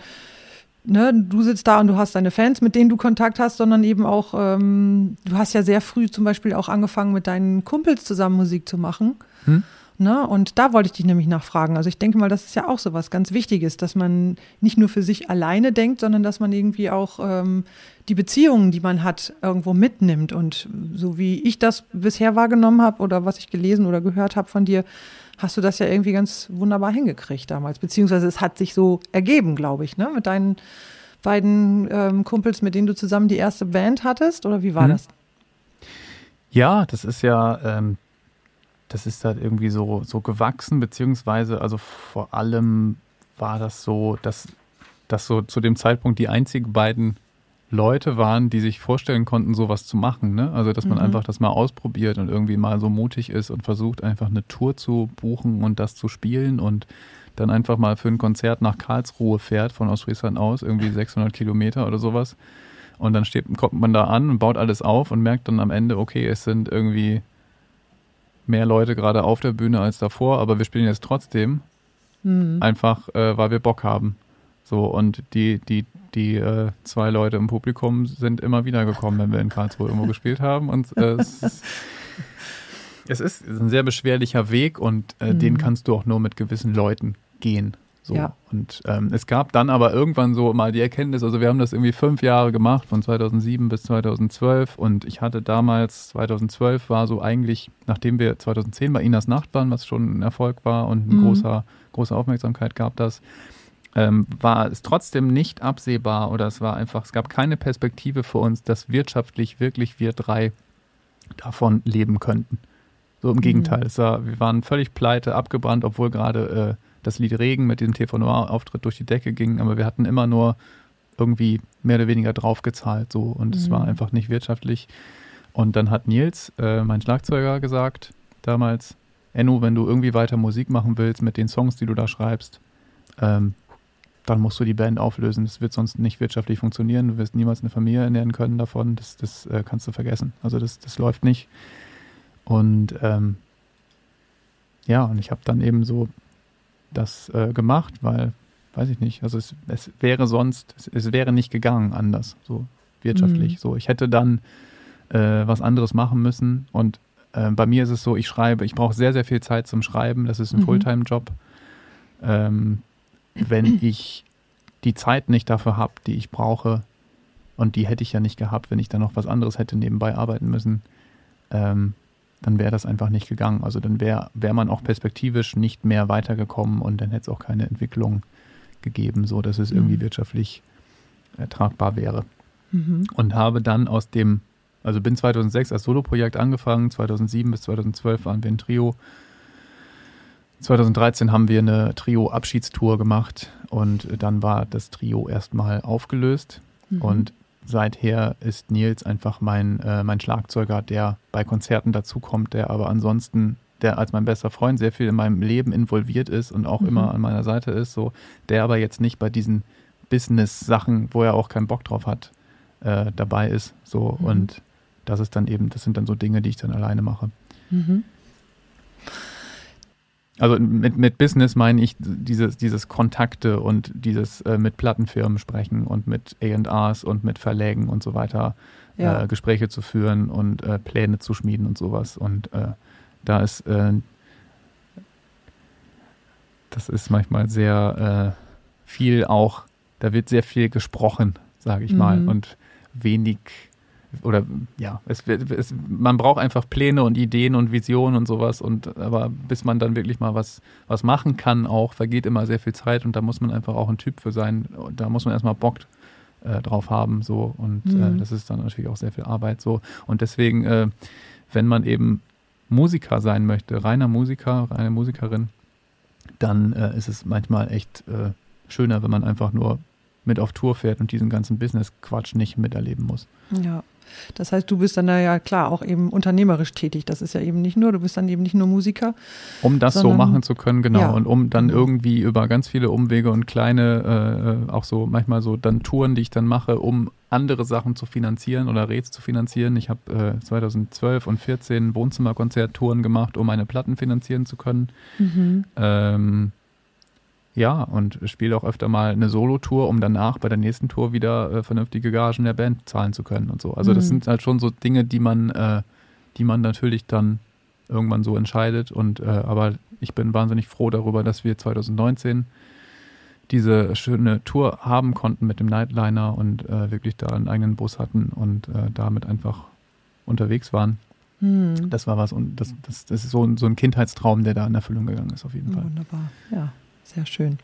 S1: ne, du sitzt da und du hast deine Fans, mit denen du Kontakt hast, sondern eben auch, ähm, du hast ja sehr früh zum Beispiel auch angefangen, mit deinen Kumpels zusammen Musik zu machen. Hm? Ne? Und da wollte ich dich nämlich nachfragen. Also ich denke mal, das ist ja auch so was ganz Wichtiges, dass man nicht nur für sich alleine denkt, sondern dass man irgendwie auch ähm, die Beziehungen, die man hat, irgendwo mitnimmt. Und so wie ich das bisher wahrgenommen habe oder was ich gelesen oder gehört habe von dir, hast du das ja irgendwie ganz wunderbar hingekriegt damals. Beziehungsweise es hat sich so ergeben, glaube ich, ne? Mit deinen beiden ähm, Kumpels, mit denen du zusammen die erste Band hattest, oder wie war mhm. das?
S2: Ja, das ist ja, ähm, das ist halt irgendwie so, so gewachsen, beziehungsweise, also vor allem war das so, dass, dass so zu dem Zeitpunkt die einzigen beiden Leute waren, die sich vorstellen konnten, sowas zu machen. Ne? Also, dass man
S1: Mhm.
S2: einfach das mal ausprobiert und irgendwie mal so mutig ist und versucht, einfach eine Tour zu buchen und das zu spielen und dann einfach mal für ein Konzert nach Karlsruhe fährt, von Ostfriesland aus, irgendwie 600 Kilometer oder sowas. Und dann steht, kommt man da an und baut alles auf und merkt dann am Ende, okay, es sind irgendwie mehr Leute gerade auf der Bühne als davor, aber wir spielen jetzt trotzdem
S1: Mhm.
S2: einfach äh, weil wir Bock haben. So, und die, die, die äh, zwei Leute im Publikum sind immer wieder gekommen, wenn wir in Karlsruhe irgendwo gespielt haben. Und äh, es, ist, es ist ein sehr beschwerlicher Weg und äh,
S1: Mhm.
S2: den kannst du auch nur mit gewissen Leuten gehen. So.
S1: Ja.
S2: Und ähm, es gab dann aber irgendwann so mal die Erkenntnis, also wir haben das irgendwie fünf Jahre gemacht, von 2007 bis 2012 und ich hatte damals, 2012 war so eigentlich, nachdem wir 2010 bei Inas Nacht waren, was schon ein Erfolg war und ein
S1: Mhm.
S2: großer, große Aufmerksamkeit gab das, ähm, war es trotzdem nicht absehbar oder es war einfach, es gab keine Perspektive für uns, dass wirtschaftlich wirklich wir drei davon leben könnten. So im Gegenteil, es war, wir waren völlig pleite, abgebrannt, obwohl gerade äh, das Lied Regen mit dem TV Noir-Auftritt durch die Decke ging, aber wir hatten immer nur irgendwie mehr oder weniger draufgezahlt so und es
S1: Mhm.
S2: war einfach nicht wirtschaftlich. Und dann hat Nils, äh, mein Schlagzeuger, gesagt damals, Enno, wenn du irgendwie weiter Musik machen willst mit den Songs, die du da schreibst, ähm, dann musst du die Band auflösen. Das wird sonst nicht wirtschaftlich funktionieren. Du wirst niemals eine Familie ernähren können davon. Das, das äh, kannst du vergessen. Also das, das läuft nicht. Und ähm, ja, und ich habe dann eben so das äh, gemacht, weil, weiß ich nicht, also es, es wäre sonst, es, es wäre nicht gegangen anders, so wirtschaftlich.
S1: Mhm.
S2: So, ich hätte dann äh, was anderes machen müssen. Und äh, bei mir ist es so, ich schreibe, ich brauche sehr, sehr viel Zeit zum Schreiben. Das ist ein
S1: Mhm.
S2: Fulltime-Job. Ähm, wenn ich die Zeit nicht dafür habe, die ich brauche, und die hätte ich ja nicht gehabt, wenn ich dann noch was anderes hätte nebenbei arbeiten müssen, ähm, dann wäre das einfach nicht gegangen. Also dann wäre wär man auch perspektivisch nicht mehr weitergekommen und dann hätte es auch keine Entwicklung gegeben, so dass es irgendwie
S1: Mhm.
S2: wirtschaftlich äh, tragbar wäre.
S1: Mhm.
S2: Und habe dann aus dem, also bin 2006 als Soloprojekt angefangen, 2007 bis 2012 waren wir ein Trio. 2013 haben wir eine Trio-Abschiedstour gemacht und dann war das Trio erstmal aufgelöst.
S1: Mhm.
S2: Und seither ist Nils einfach mein, äh, mein Schlagzeuger, der bei Konzerten dazukommt, der aber ansonsten, der als mein bester Freund sehr viel in meinem Leben involviert ist und auch
S1: Mhm.
S2: immer an meiner Seite ist, so, der aber jetzt nicht bei diesen Business-Sachen, wo er auch keinen Bock drauf hat, äh, dabei ist. So,
S1: Mhm.
S2: und das ist dann eben, das sind dann so Dinge, die ich dann alleine mache.
S1: Mhm.
S2: Also mit, mit Business meine ich dieses, dieses Kontakte und dieses äh, mit Plattenfirmen sprechen und mit A&Rs und mit Verlägen und so weiter
S1: Ja.
S2: äh, Gespräche zu führen und äh, Pläne zu schmieden und sowas. Und äh, da ist äh, das ist manchmal sehr äh, viel auch, da wird sehr viel gesprochen, sage ich mal,
S1: Mhm.
S2: und wenig oder ja, es, es, man braucht einfach Pläne und Ideen und Visionen und sowas und aber bis man dann wirklich mal was, was machen kann auch, vergeht immer sehr viel Zeit und da muss man einfach auch ein Typ für sein und da muss man erstmal Bock äh, drauf haben so und
S1: Mhm.
S2: äh, das ist dann natürlich auch sehr viel Arbeit so und deswegen, äh, wenn man eben Musiker sein möchte, reiner Musiker, reine Musikerin, dann äh, ist es manchmal echt äh, schöner, wenn man einfach nur mit auf Tour fährt und diesen ganzen Business-Quatsch nicht miterleben muss.
S1: Ja. Das heißt, du bist dann da ja klar auch eben unternehmerisch tätig. Das ist ja eben nicht nur, du bist dann eben nicht nur Musiker.
S2: Um das so
S1: Sondern-
S2: machen zu können, genau.
S1: Ja.
S2: Und um dann irgendwie über ganz viele Umwege und kleine, äh, auch so manchmal so dann Touren, die ich dann mache, um andere Sachen zu finanzieren oder Räts zu finanzieren. Ich habe äh, 2012 und 14 Wohnzimmerkonzerttouren gemacht, um meine Platten finanzieren zu können. Ähm, ja, und spiele auch öfter mal eine Solo-Tour, um danach bei der nächsten Tour wieder äh, vernünftige Gagen der Band zahlen zu können und so. Also das
S1: Mhm.
S2: sind halt schon so Dinge, die man, äh, die man natürlich dann irgendwann so entscheidet. Und äh, aber ich bin wahnsinnig froh darüber, dass wir 2019 diese schöne Tour haben konnten mit dem Nightliner und äh, wirklich da einen eigenen Bus hatten und äh, damit einfach unterwegs waren.
S1: Hm.
S2: Das war was und das, das, das ist so ein, so ein Kindheitstraum, der da in Erfüllung gegangen ist auf jeden Fall.
S1: Wunderbar. Ja, sehr schön.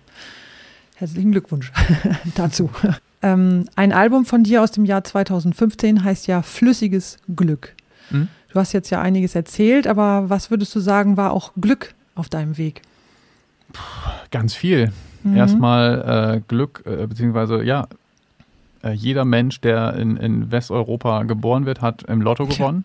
S1: Herzlichen Glückwunsch dazu. Ähm, ein Album von dir aus dem Jahr 2015 heißt ja Flüssiges Glück.
S2: Mhm.
S1: Du hast jetzt ja einiges erzählt, aber was würdest du sagen, war auch Glück auf deinem Weg?
S2: Ganz viel.
S1: Mhm.
S2: Erstmal äh, Glück, äh, beziehungsweise ja, äh, jeder Mensch, der in, in Westeuropa geboren wird, hat im Lotto gewonnen.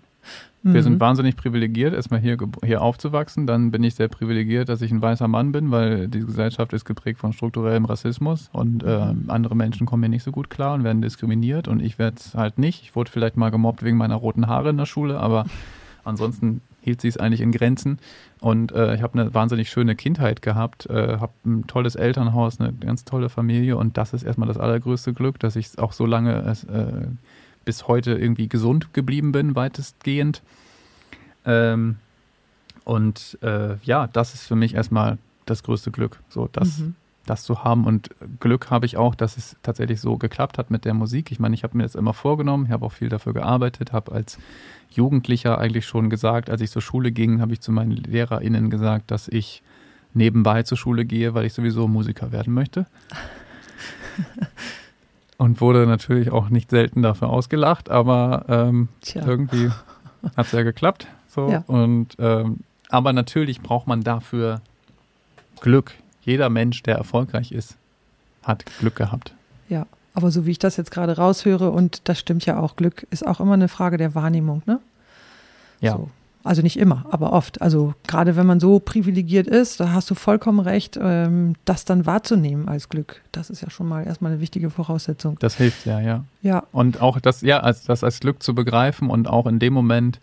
S2: Wir
S1: Mhm.
S2: sind wahnsinnig privilegiert, erstmal hier, hier aufzuwachsen. Dann bin ich sehr privilegiert, dass ich ein weißer Mann bin, weil die Gesellschaft ist geprägt von strukturellem Rassismus und äh, andere Menschen kommen mir nicht so gut klar und werden diskriminiert und ich werde es halt nicht. Ich wurde vielleicht mal gemobbt wegen meiner roten Haare in der Schule, aber ansonsten hielt sie es eigentlich in Grenzen. Und äh, ich habe eine wahnsinnig schöne Kindheit gehabt, äh, habe ein tolles Elternhaus, eine ganz tolle Familie und das ist erstmal das allergrößte Glück, dass ich auch so lange es, äh, bis heute irgendwie gesund geblieben bin, weitestgehend. Ähm, und äh, ja, das ist für mich erstmal das größte Glück, so das,
S1: Mhm.
S2: das zu haben. Und Glück habe ich auch, dass es tatsächlich so geklappt hat mit der Musik. Ich meine, ich habe mir das immer vorgenommen, ich habe auch viel dafür gearbeitet, habe als Jugendlicher eigentlich schon gesagt, als ich zur Schule ging, habe ich zu meinen LehrerInnen gesagt, dass ich nebenbei zur Schule gehe, weil ich sowieso Musiker werden möchte. Und wurde natürlich auch nicht selten dafür ausgelacht, aber ähm, irgendwie hat es ja geklappt. So.
S1: Ja.
S2: Und ähm, aber natürlich braucht man dafür Glück. Jeder Mensch, der erfolgreich ist, hat Glück gehabt.
S1: Ja, aber so wie ich das jetzt gerade raushöre, und das stimmt ja auch, Glück ist auch immer eine Frage der Wahrnehmung, ne?
S2: Ja.
S1: So. Also nicht immer, aber oft. Also gerade wenn man so privilegiert ist, da hast du vollkommen recht, ähm, das dann wahrzunehmen als Glück. Das ist ja schon mal erstmal eine wichtige Voraussetzung.
S2: Das hilft ja, ja.
S1: Ja,
S2: Und auch das, ja, als das als Glück zu begreifen und auch in dem Moment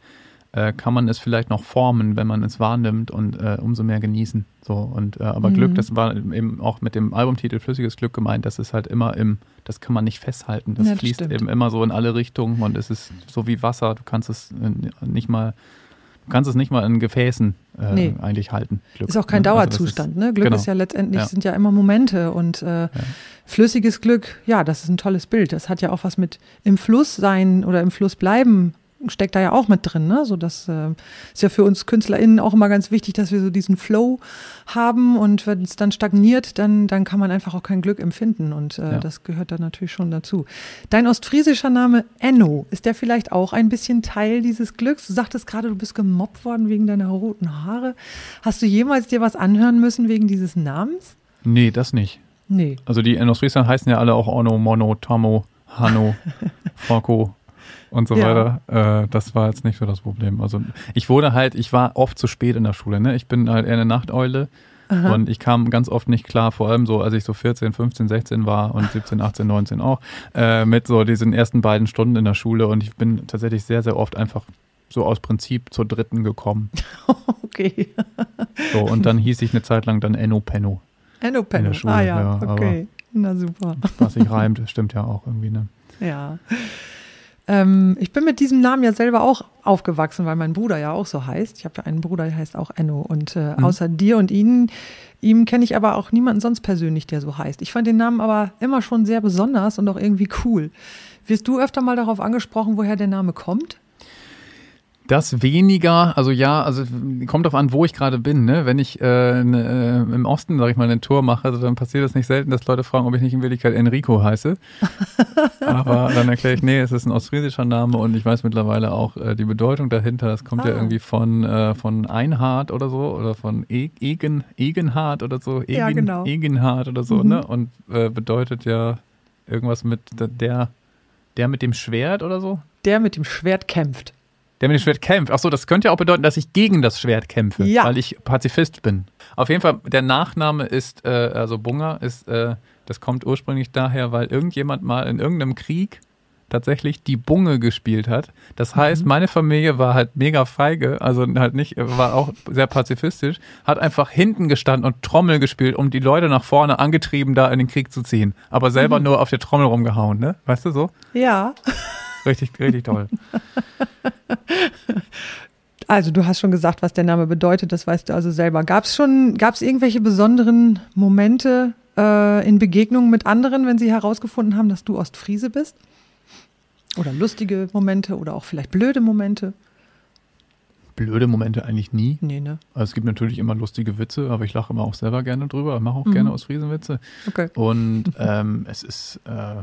S2: äh, kann man es vielleicht noch formen, wenn man es wahrnimmt und äh, umso mehr genießen. So und äh, aber
S1: Mhm.
S2: Glück, das war eben auch mit dem Albumtitel Flüssiges Glück gemeint, das ist halt immer im, das kann man nicht festhalten. Das
S1: Ja, das
S2: fließt
S1: stimmt.
S2: eben immer so in alle Richtungen und es ist so wie Wasser, du kannst es äh, nicht mal, du kannst es nicht mal in Gefäßen äh,
S1: Nee.
S2: eigentlich halten. Glück,
S1: ist auch kein
S2: ne? Also
S1: Dauerzustand. ne? Glück
S2: genau.
S1: ist ja letztendlich,
S2: Ja.
S1: sind ja immer Momente und äh, flüssiges Glück, ja, das ist ein tolles Bild. Das hat ja auch was mit im Fluss sein oder im Fluss bleiben steckt da ja auch mit drin, ne? So das äh, ist ja für uns KünstlerInnen auch immer ganz wichtig, dass wir so diesen Flow haben und wenn es dann stagniert, dann, dann kann man einfach auch kein Glück empfinden und äh,
S2: Ja.
S1: das gehört dann natürlich schon dazu. Dein ostfriesischer Name Enno, ist der vielleicht auch ein bisschen Teil dieses Glücks? Du sagtest gerade, du bist gemobbt worden wegen deiner roten Haare. Hast du jemals dir was anhören müssen wegen dieses Namens?
S2: Nee, das nicht.
S1: Nee.
S2: Also die in Ostfriesland heißen ja alle auch Ono, Mono, Tomo, Hanno, Forko und so
S1: Ja.
S2: weiter. Äh, das war jetzt nicht so das Problem. Also ich wurde halt, ich war oft zu spät in der Schule. Ne? Ich bin halt eher eine Nachteule
S1: Aha.
S2: und ich kam ganz oft nicht klar, vor allem so, als ich so 14, 15, 16 war und 17, 18, 19 auch, äh, mit so diesen ersten beiden Stunden in der Schule und ich bin tatsächlich sehr, sehr oft einfach so aus Prinzip zur dritten gekommen.
S1: Okay.
S2: So, und dann hieß ich eine Zeit lang dann Enno Penno.
S1: Enno Penno. Ah ja,
S2: ja,
S1: okay. Na super.
S2: Was sich reimt, stimmt ja auch irgendwie, ne?
S1: Ja. Ähm, ich bin mit diesem Namen ja selber auch aufgewachsen, weil mein Bruder ja auch so heißt. Ich habe ja einen Bruder, der heißt auch Enno. Und äh,
S2: Mhm.
S1: außer dir und ihnen, ihm kenne ich aber auch niemanden sonst persönlich, der so heißt. Ich fand den Namen aber immer schon sehr besonders und auch irgendwie cool. Wirst du öfter mal darauf angesprochen, woher der Name kommt?
S2: Das weniger, also ja, also kommt drauf an, wo ich gerade bin. Ne? Wenn ich äh, ne, äh, im Osten, sag ich mal, eine Tour mache, also dann passiert es nicht selten, dass Leute fragen, ob ich nicht in Wirklichkeit Enrico heiße. Aber dann erkläre ich, nee, es ist ein ostfriesischer Name und ich weiß mittlerweile auch äh, die Bedeutung dahinter. Es kommt ja
S1: Ah.
S2: irgendwie von, äh, von Einhard oder so oder von e Egen, Egenhard oder so. Egen,
S1: Ja, genau.
S2: Egenhard oder so,
S1: Mhm.
S2: ne? Und äh, bedeutet ja irgendwas mit der, der mit dem Schwert oder so.
S1: Der mit dem Schwert kämpft.
S2: Der mit dem Schwert kämpft. Ach so, das könnte ja auch bedeuten, dass ich gegen das Schwert kämpfe,
S1: Ja.
S2: weil ich Pazifist bin. Auf jeden Fall, der Nachname ist, äh, also Bunga, ist, äh, das kommt ursprünglich daher, weil irgendjemand mal in irgendeinem Krieg tatsächlich die Bunge gespielt hat. Das heißt, meine Familie war halt mega feige, also halt nicht, war auch sehr pazifistisch, hat einfach hinten gestanden und Trommel gespielt, um die Leute nach vorne angetrieben, da in den Krieg zu ziehen. Aber selber nur auf der Trommel rumgehauen, ne? Weißt du so?
S1: Ja.
S2: Richtig, richtig toll.
S1: Also du hast schon gesagt, was der Name bedeutet, das weißt du also selber. Gab es schon, gab es irgendwelche besonderen Momente äh, in Begegnungen mit anderen, wenn sie herausgefunden haben, dass du Ostfriese bist? Oder lustige Momente oder auch vielleicht blöde Momente?
S2: Blöde Momente eigentlich nie.
S1: Nee, ne?
S2: Also es gibt natürlich immer lustige Witze, aber ich lache immer auch selber gerne drüber, mache auch
S1: Mhm.
S2: gerne aus Friesenwitze.
S1: Okay.
S2: Und ähm, es ist, äh,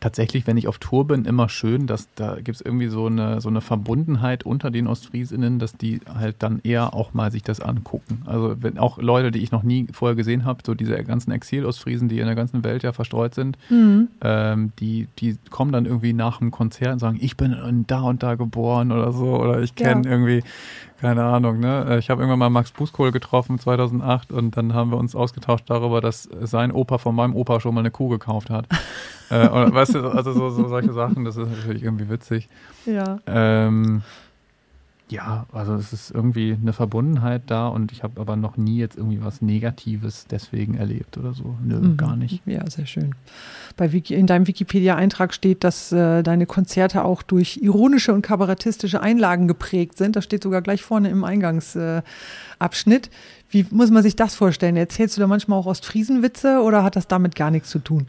S2: tatsächlich, wenn ich auf Tour bin, immer schön, dass da gibt es irgendwie so eine, so eine Verbundenheit unter den Ostfriesinnen, dass die halt dann eher auch mal sich das angucken. Also wenn auch Leute, die ich noch nie vorher gesehen habe, so diese ganzen Exil-Ostfriesen, die in der ganzen Welt ja verstreut sind, mhm. ähm, die, die kommen dann irgendwie nach dem Konzert und sagen, ich bin da und da geboren oder so oder ich kenne ja. irgendwie keine Ahnung, ne? Äh, ich habe irgendwann mal Max Buskohl getroffen 2008 und dann haben wir uns ausgetauscht darüber, dass sein Opa von meinem Opa schon mal eine Kuh gekauft hat. äh, oder, weißt du, also so, so, solche Sachen, das ist natürlich irgendwie witzig.
S1: Ja.
S2: Ähm, ja, also es ist irgendwie eine Verbundenheit da und ich habe aber noch nie jetzt irgendwie was Negatives deswegen erlebt oder so. Nö, mhm. gar nicht.
S1: Ja, sehr schön. Bei Wiki, in deinem Wikipedia-Eintrag steht, dass äh, deine Konzerte auch durch ironische und kabarettistische Einlagen geprägt sind. Das steht sogar gleich vorne im Eingangsabschnitt. Äh, wie muss man sich das vorstellen? Erzählst du da manchmal auch Ostfriesenwitze oder hat das damit gar nichts zu tun?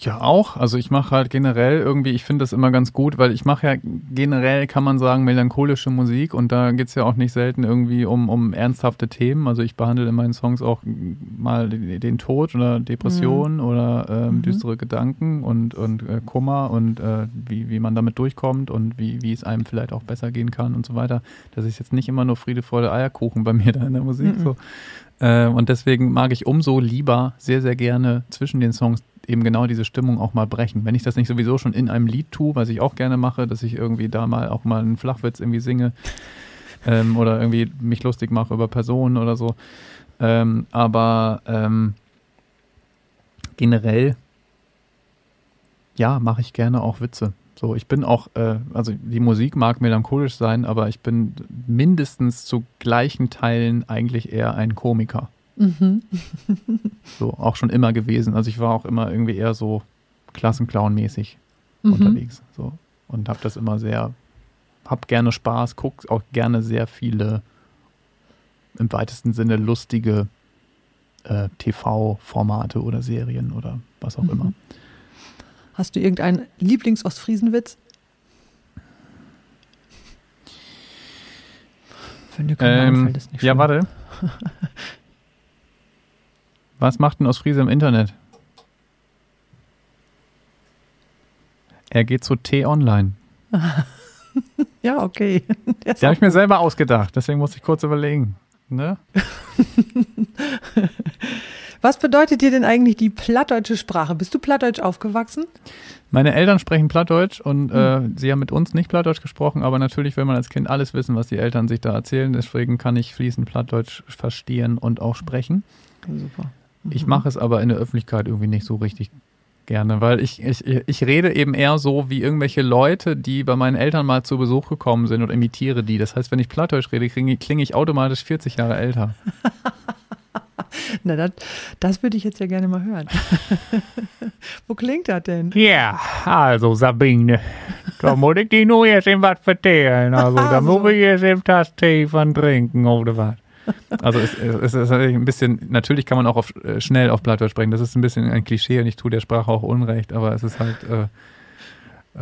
S2: Ja, auch. Also ich mache halt generell irgendwie, ich finde das immer ganz gut, weil ich mache ja generell, kann man sagen, melancholische Musik und da geht es ja auch nicht selten irgendwie um, um ernsthafte Themen. Also ich behandle in meinen Songs auch mal den Tod oder Depressionen mhm. oder ähm, mhm. düstere Gedanken und, und äh, Kummer und äh, wie, wie man damit durchkommt und wie, wie es einem vielleicht auch besser gehen kann und so weiter. Das ist jetzt nicht immer nur Friede, Freude, Eierkuchen bei mir da in der Musik. Mhm. So. Äh, und deswegen mag ich umso lieber sehr, sehr gerne zwischen den Songs eben genau diese Stimmung auch mal brechen. Wenn ich das nicht sowieso schon in einem Lied tue, was ich auch gerne mache, dass ich irgendwie da mal auch mal einen Flachwitz irgendwie singe ähm, oder irgendwie mich lustig mache über Personen oder so. Ähm, aber ähm, generell, ja, mache ich gerne auch Witze. So, ich bin auch, äh, also die Musik mag melancholisch sein, aber ich bin mindestens zu gleichen Teilen eigentlich eher ein Komiker. Mhm. so, auch schon immer gewesen. Also ich war auch immer irgendwie eher so Klassenclown-mäßig mhm. unterwegs. So. Und habe das immer sehr, hab gerne Spaß, guck auch gerne sehr viele im weitesten Sinne lustige äh, TV-Formate oder Serien oder was auch mhm. immer.
S1: Hast du irgendeinen Lieblings-Ostfriesenwitz?
S2: Wenn dir kein ähm, fällt, ist nicht Ja, warte. Was macht ein Ostfriese im Internet? Er geht zu T-Online.
S1: ja, okay.
S2: Den habe ich mir selber ausgedacht, deswegen muss ich kurz überlegen. Ne?
S1: Was bedeutet dir denn eigentlich die plattdeutsche Sprache? Bist du plattdeutsch aufgewachsen?
S2: Meine Eltern sprechen Plattdeutsch und äh, hm. sie haben mit uns nicht Plattdeutsch gesprochen, aber natürlich will man als Kind alles wissen, was die Eltern sich da erzählen. Deswegen kann ich fließend Plattdeutsch verstehen und auch sprechen. Super. Mhm. Ich mache es aber in der Öffentlichkeit irgendwie nicht so richtig gerne, weil ich, ich, ich rede eben eher so wie irgendwelche Leute, die bei meinen Eltern mal zu Besuch gekommen sind und imitiere die. Das heißt, wenn ich Plattdeutsch rede, klinge ich automatisch 40 Jahre älter.
S1: Na, das, das würde ich jetzt ja gerne mal hören. Wo klingt das denn?
S2: Ja, also Sabine, da muss ich dir nur jetzt eben was erzählen. Also, da muss ich jetzt eben das Tee von trinken oder was. Also es, es, ist ein bisschen, natürlich kann man auch auf, äh, schnell auf Plattdeutsch sprechen, das ist ein bisschen ein Klischee und ich tue der Sprache auch Unrecht, aber es ist halt, äh,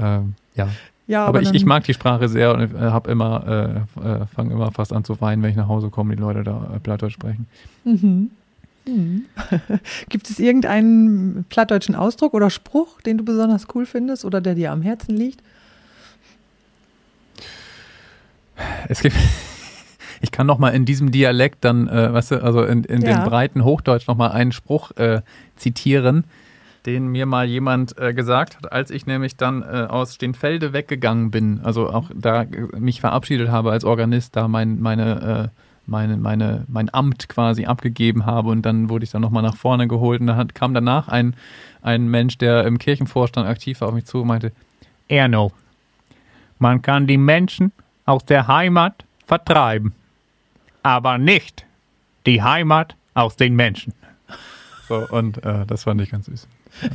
S2: äh, ja. Ja, aber, aber ich, ich mag die Sprache sehr und äh, habe immer, äh, äh, fange immer fast an zu weinen, wenn ich nach Hause komme, die Leute da äh, Plattdeutsch sprechen. Mhm.
S1: Mhm. Gibt es irgendeinen plattdeutschen Ausdruck oder Spruch, den du besonders cool findest oder der dir am Herzen liegt?
S2: Es gibt, ich kann noch mal in diesem Dialekt dann, äh, weißt du, also in, in ja. dem breiten Hochdeutsch noch mal einen Spruch äh, zitieren, den mir mal jemand äh, gesagt hat, als ich nämlich dann äh, aus Steenfelde weggegangen bin, also auch da mich verabschiedet habe als Organist, da mein, meine äh, meine, meine, mein Amt quasi abgegeben habe und dann wurde ich dann nochmal nach vorne geholt und dann kam danach ein, ein Mensch, der im Kirchenvorstand aktiv war, auf mich zu und meinte, Erno, man kann die Menschen aus der Heimat vertreiben, aber nicht die Heimat aus den Menschen. So, und äh, das fand ich ganz süß.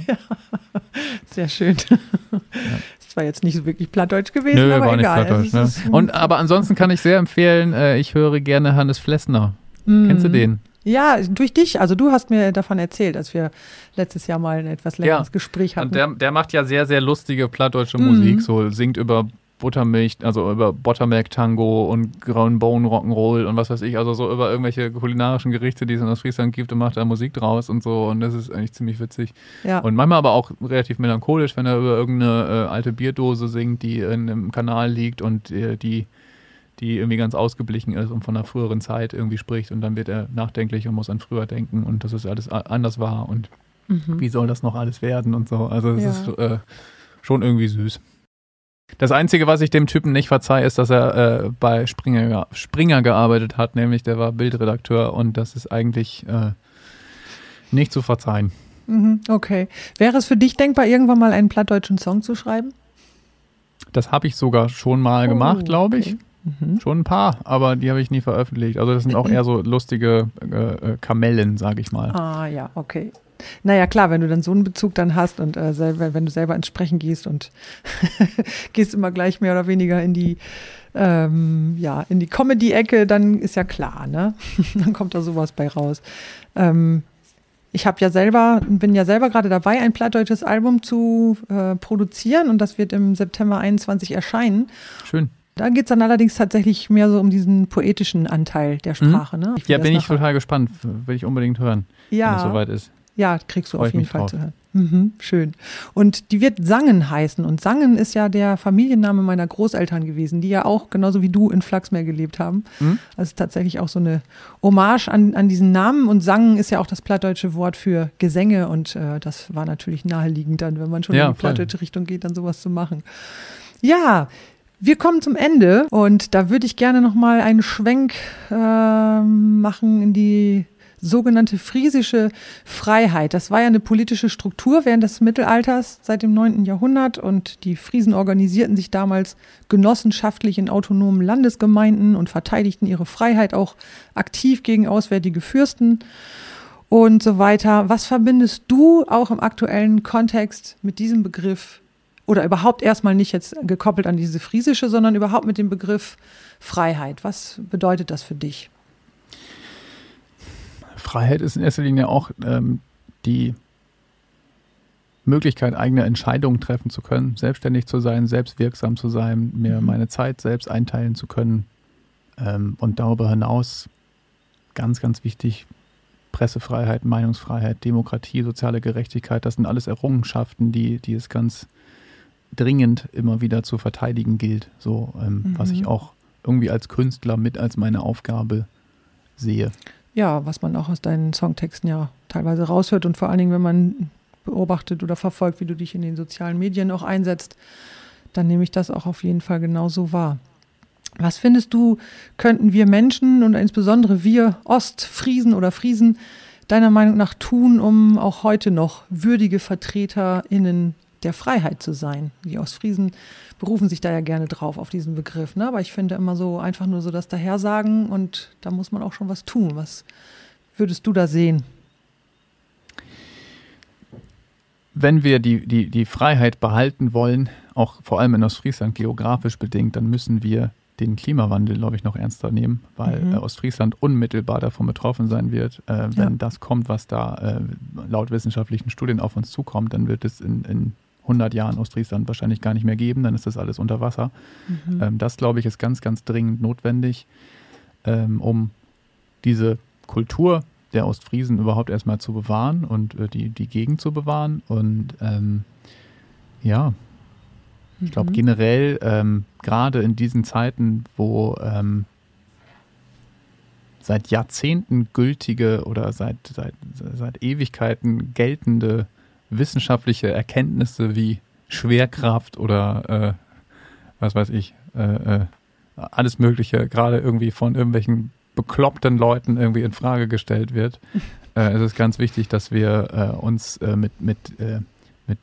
S1: Ja, sehr schön. Ja. Das war jetzt nicht so wirklich plattdeutsch gewesen, Nö, aber war egal.
S2: Nicht plattdeutsch, ne? Und aber ansonsten kann ich sehr empfehlen, äh, ich höre gerne Hannes Flessner. Mhm. Kennst du den?
S1: Ja, durch dich. Also du hast mir davon erzählt, als wir letztes Jahr mal ein etwas längeres ja. Gespräch hatten.
S2: Und der, der macht ja sehr, sehr lustige plattdeutsche mhm. Musik, so singt über Buttermilch, also über Buttermilk Tango und Grauen Bone Rock'n'Roll und was weiß ich, also so über irgendwelche kulinarischen Gerichte, die es in Ostfriesland gibt und macht da Musik draus und so und das ist eigentlich ziemlich witzig.
S1: Ja.
S2: Und manchmal aber auch relativ melancholisch, wenn er über irgendeine äh, alte Bierdose singt, die in einem Kanal liegt und äh, die die irgendwie ganz ausgeblichen ist und von einer früheren Zeit irgendwie spricht und dann wird er nachdenklich und muss an früher denken und dass es alles anders war und
S1: Mhm.
S2: wie soll das noch alles werden und so. Also es
S1: Ja.
S2: ist äh, schon irgendwie süß. Das Einzige, was ich dem Typen nicht verzeihe, ist, dass er äh, bei Springer, Springer gearbeitet hat, nämlich der war Bildredakteur und das ist eigentlich äh, nicht zu verzeihen.
S1: Mhm. Okay. Wäre es für dich denkbar, irgendwann mal einen plattdeutschen Song zu schreiben?
S2: Das habe ich sogar schon mal
S1: Oh,
S2: gemacht, glaube ich.
S1: okay. Mhm.
S2: Schon ein paar, aber die habe ich nie veröffentlicht. Also das sind auch eher so lustige äh, äh, Kamellen, sage ich mal.
S1: Ah ja, okay. Naja, klar, wenn du dann so einen Bezug dann hast und äh, selber, wenn du selber ins Sprechen gehst und gehst immer gleich mehr oder weniger in die ähm, ja, in die Comedy-Ecke, dann ist ja klar, ne? dann kommt da sowas bei raus. Ähm, ich habe ja selber, bin ja selber gerade dabei, ein plattdeutsches Album zu äh, produzieren und das wird im September 21 erscheinen.
S2: Schön.
S1: Da geht es dann allerdings tatsächlich mehr so um diesen poetischen Anteil der Sprache. Ne?
S2: Ja, bin ich
S1: nachher-
S2: total gespannt. Will ich unbedingt hören, wenn es
S1: ja,
S2: soweit ist.
S1: Ja, kriegst du
S2: Freu
S1: auf jeden Fall
S2: drauf.
S1: zu hören. Mhm, schön. Und die wird Sangen heißen. Und Sangen ist ja der Familienname meiner Großeltern gewesen, die ja auch genauso wie du in Flachsmeer gelebt haben.
S2: Mhm.
S1: Also tatsächlich auch so eine Hommage an, an diesen Namen. Und Sangen ist ja auch das plattdeutsche Wort für Gesänge. Und äh, das war natürlich naheliegend dann, wenn man schon
S2: Ja,
S1: in die
S2: voll.
S1: plattdeutsche Richtung geht, dann sowas zu machen. Ja, wir kommen zum Ende und da würde ich gerne nochmal einen Schwenk ähm, machen in die sogenannte friesische Freiheit. Das war ja eine politische Struktur während des Mittelalters seit dem 9. Jahrhundert und die Friesen organisierten sich damals genossenschaftlich in autonomen Landesgemeinden und verteidigten ihre Freiheit auch aktiv gegen auswärtige Fürsten und so weiter. Was verbindest du auch im aktuellen Kontext mit diesem Begriff oder überhaupt erstmal nicht jetzt gekoppelt an diese friesische, sondern überhaupt mit dem Begriff Freiheit? Was bedeutet das für dich?
S2: Freiheit ist in erster Linie auch ähm, die Möglichkeit, eigene Entscheidungen treffen zu können, selbstständig zu sein, selbstwirksam zu sein, mir
S1: Mhm.
S2: meine Zeit selbst einteilen zu können. Ähm, und darüber hinaus, ganz, ganz wichtig, Pressefreiheit, Meinungsfreiheit, Demokratie, soziale Gerechtigkeit, das sind alles Errungenschaften, die, die es ganz dringend immer wieder zu verteidigen gilt. So, ähm,
S1: Mhm.
S2: was ich auch irgendwie als Künstler mit als meine Aufgabe sehe.
S1: Ja, was man auch aus deinen Songtexten ja teilweise raushört und vor allen Dingen, wenn man beobachtet oder verfolgt, wie du dich in den sozialen Medien auch einsetzt, dann nehme ich das auch auf jeden Fall genauso wahr. Was findest du, könnten wir Menschen und insbesondere wir Ostfriesen oder Friesen deiner Meinung nach tun, um auch heute noch würdige VertreterInnen der Freiheit zu sein? Die Ostfriesen berufen sich da ja gerne drauf, auf diesen Begriff. Ne? Aber ich finde immer so einfach nur so das Dahersagen und da muss man auch schon was tun. Was würdest du da sehen?
S2: wenn wir die, die, die Freiheit behalten wollen, auch vor allem in Ostfriesland geografisch bedingt, dann müssen wir den Klimawandel, glaube ich, noch ernster nehmen, weil
S1: Mhm.
S2: äh, Ostfriesland unmittelbar davon betroffen sein wird. Äh, wenn das kommt, was da äh, laut wissenschaftlichen Studien auf uns zukommt, dann wird es in, in 100 Jahren Ostfriesland wahrscheinlich gar nicht mehr geben, dann ist das alles unter Wasser.
S1: Mhm.
S2: Ähm, das, glaube ich, ist ganz, ganz dringend notwendig, ähm, um diese Kultur der Ostfriesen überhaupt erstmal zu bewahren und äh, die, die Gegend zu bewahren. Und ähm, ja, ich glaube
S1: Mhm.
S2: generell, ähm, gerade in diesen Zeiten, wo seit Jahrzehnten gültige oder seit, seit, seit Ewigkeiten geltende wissenschaftliche Erkenntnisse wie Schwerkraft oder äh, was weiß ich, äh, äh, alles Mögliche, gerade irgendwie von irgendwelchen bekloppten Leuten irgendwie in Frage gestellt wird. äh, es ist ganz wichtig, dass wir äh, uns mit, mit, mit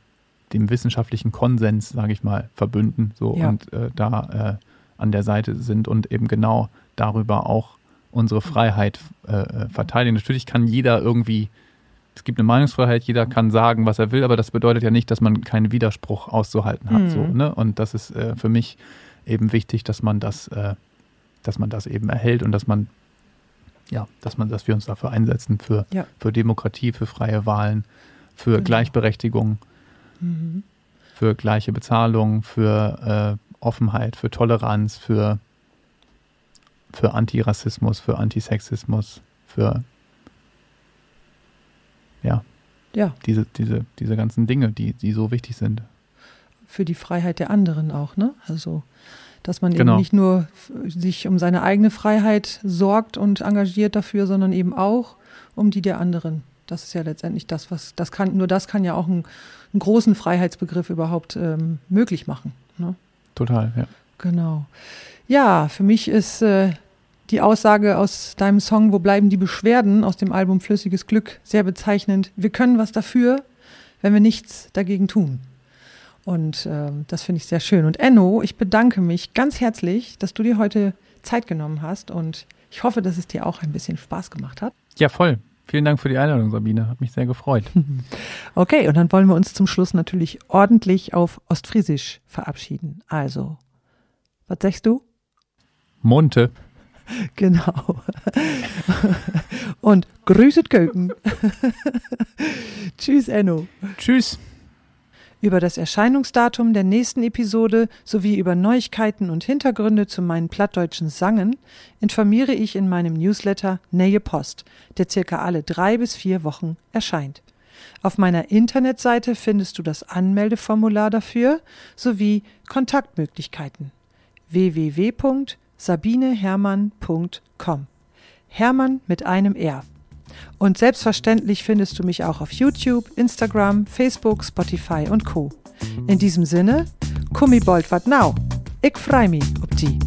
S2: dem wissenschaftlichen Konsens, sage ich mal, verbünden so
S1: Ja.
S2: und da an der Seite sind und eben genau darüber auch unsere Freiheit äh, verteidigen. Natürlich kann jeder irgendwie, es gibt eine Meinungsfreiheit, jeder kann sagen, was er will, aber das bedeutet ja nicht, dass man keinen Widerspruch auszuhalten hat.
S1: Mhm.
S2: So, ne? Und das ist äh, für mich eben wichtig, dass man das, äh, dass man das eben erhält und dass man, ja, dass man, dass wir uns dafür einsetzen, für,
S1: Ja.
S2: für Demokratie, für freie Wahlen, für
S1: Genau.
S2: Gleichberechtigung,
S1: Mhm.
S2: für gleiche Bezahlung, für äh, Offenheit, für Toleranz, für, für Antirassismus, für Antisexismus, für ja,
S1: Ja,
S2: diese, diese, diese ganzen Dinge, die, die so wichtig sind.
S1: für die Freiheit der anderen auch, ne? Also, dass man
S2: Genau.
S1: eben nicht nur sich um seine eigene Freiheit sorgt und engagiert dafür, sondern eben auch um die der anderen. Das ist ja letztendlich das, was, das kann, nur das kann ja auch einen, einen großen Freiheitsbegriff überhaupt ähm, möglich machen. Ne?
S2: Total, ja.
S1: Genau. Ja, für mich ist äh, die Aussage aus deinem Song Wo bleiben die Beschwerden aus dem Album Flüssiges Glück sehr bezeichnend. Wir können was dafür, wenn wir nichts dagegen tun. Und ähm, das finde ich sehr schön. Und Enno, ich bedanke mich ganz herzlich, dass du dir heute Zeit genommen hast und ich hoffe, dass es dir auch ein bisschen Spaß gemacht hat.
S2: Ja, voll. Vielen Dank für die Einladung, Sabine. Hat mich sehr gefreut.
S1: Okay, und dann wollen wir uns zum Schluss natürlich ordentlich auf Ostfriesisch verabschieden. Also, was sagst du?
S2: Monte.
S1: Genau. Und grüßet Köken. Tschüss, Enno.
S2: Tschüss.
S1: Über das Erscheinungsdatum der nächsten Episode sowie über Neuigkeiten und Hintergründe zu meinen plattdeutschen Sangen informiere ich in meinem Newsletter Nähe Post, der circa alle drei bis vier Wochen erscheint. Auf meiner Internetseite findest du das Anmeldeformular dafür sowie Kontaktmöglichkeiten www.sabinehermann.com. Hermann mit einem R. Und selbstverständlich findest du mich auch auf YouTube, Instagram, Facebook, Spotify und Co. In diesem Sinne, kummi bold wat now. Ich freu mich ob die.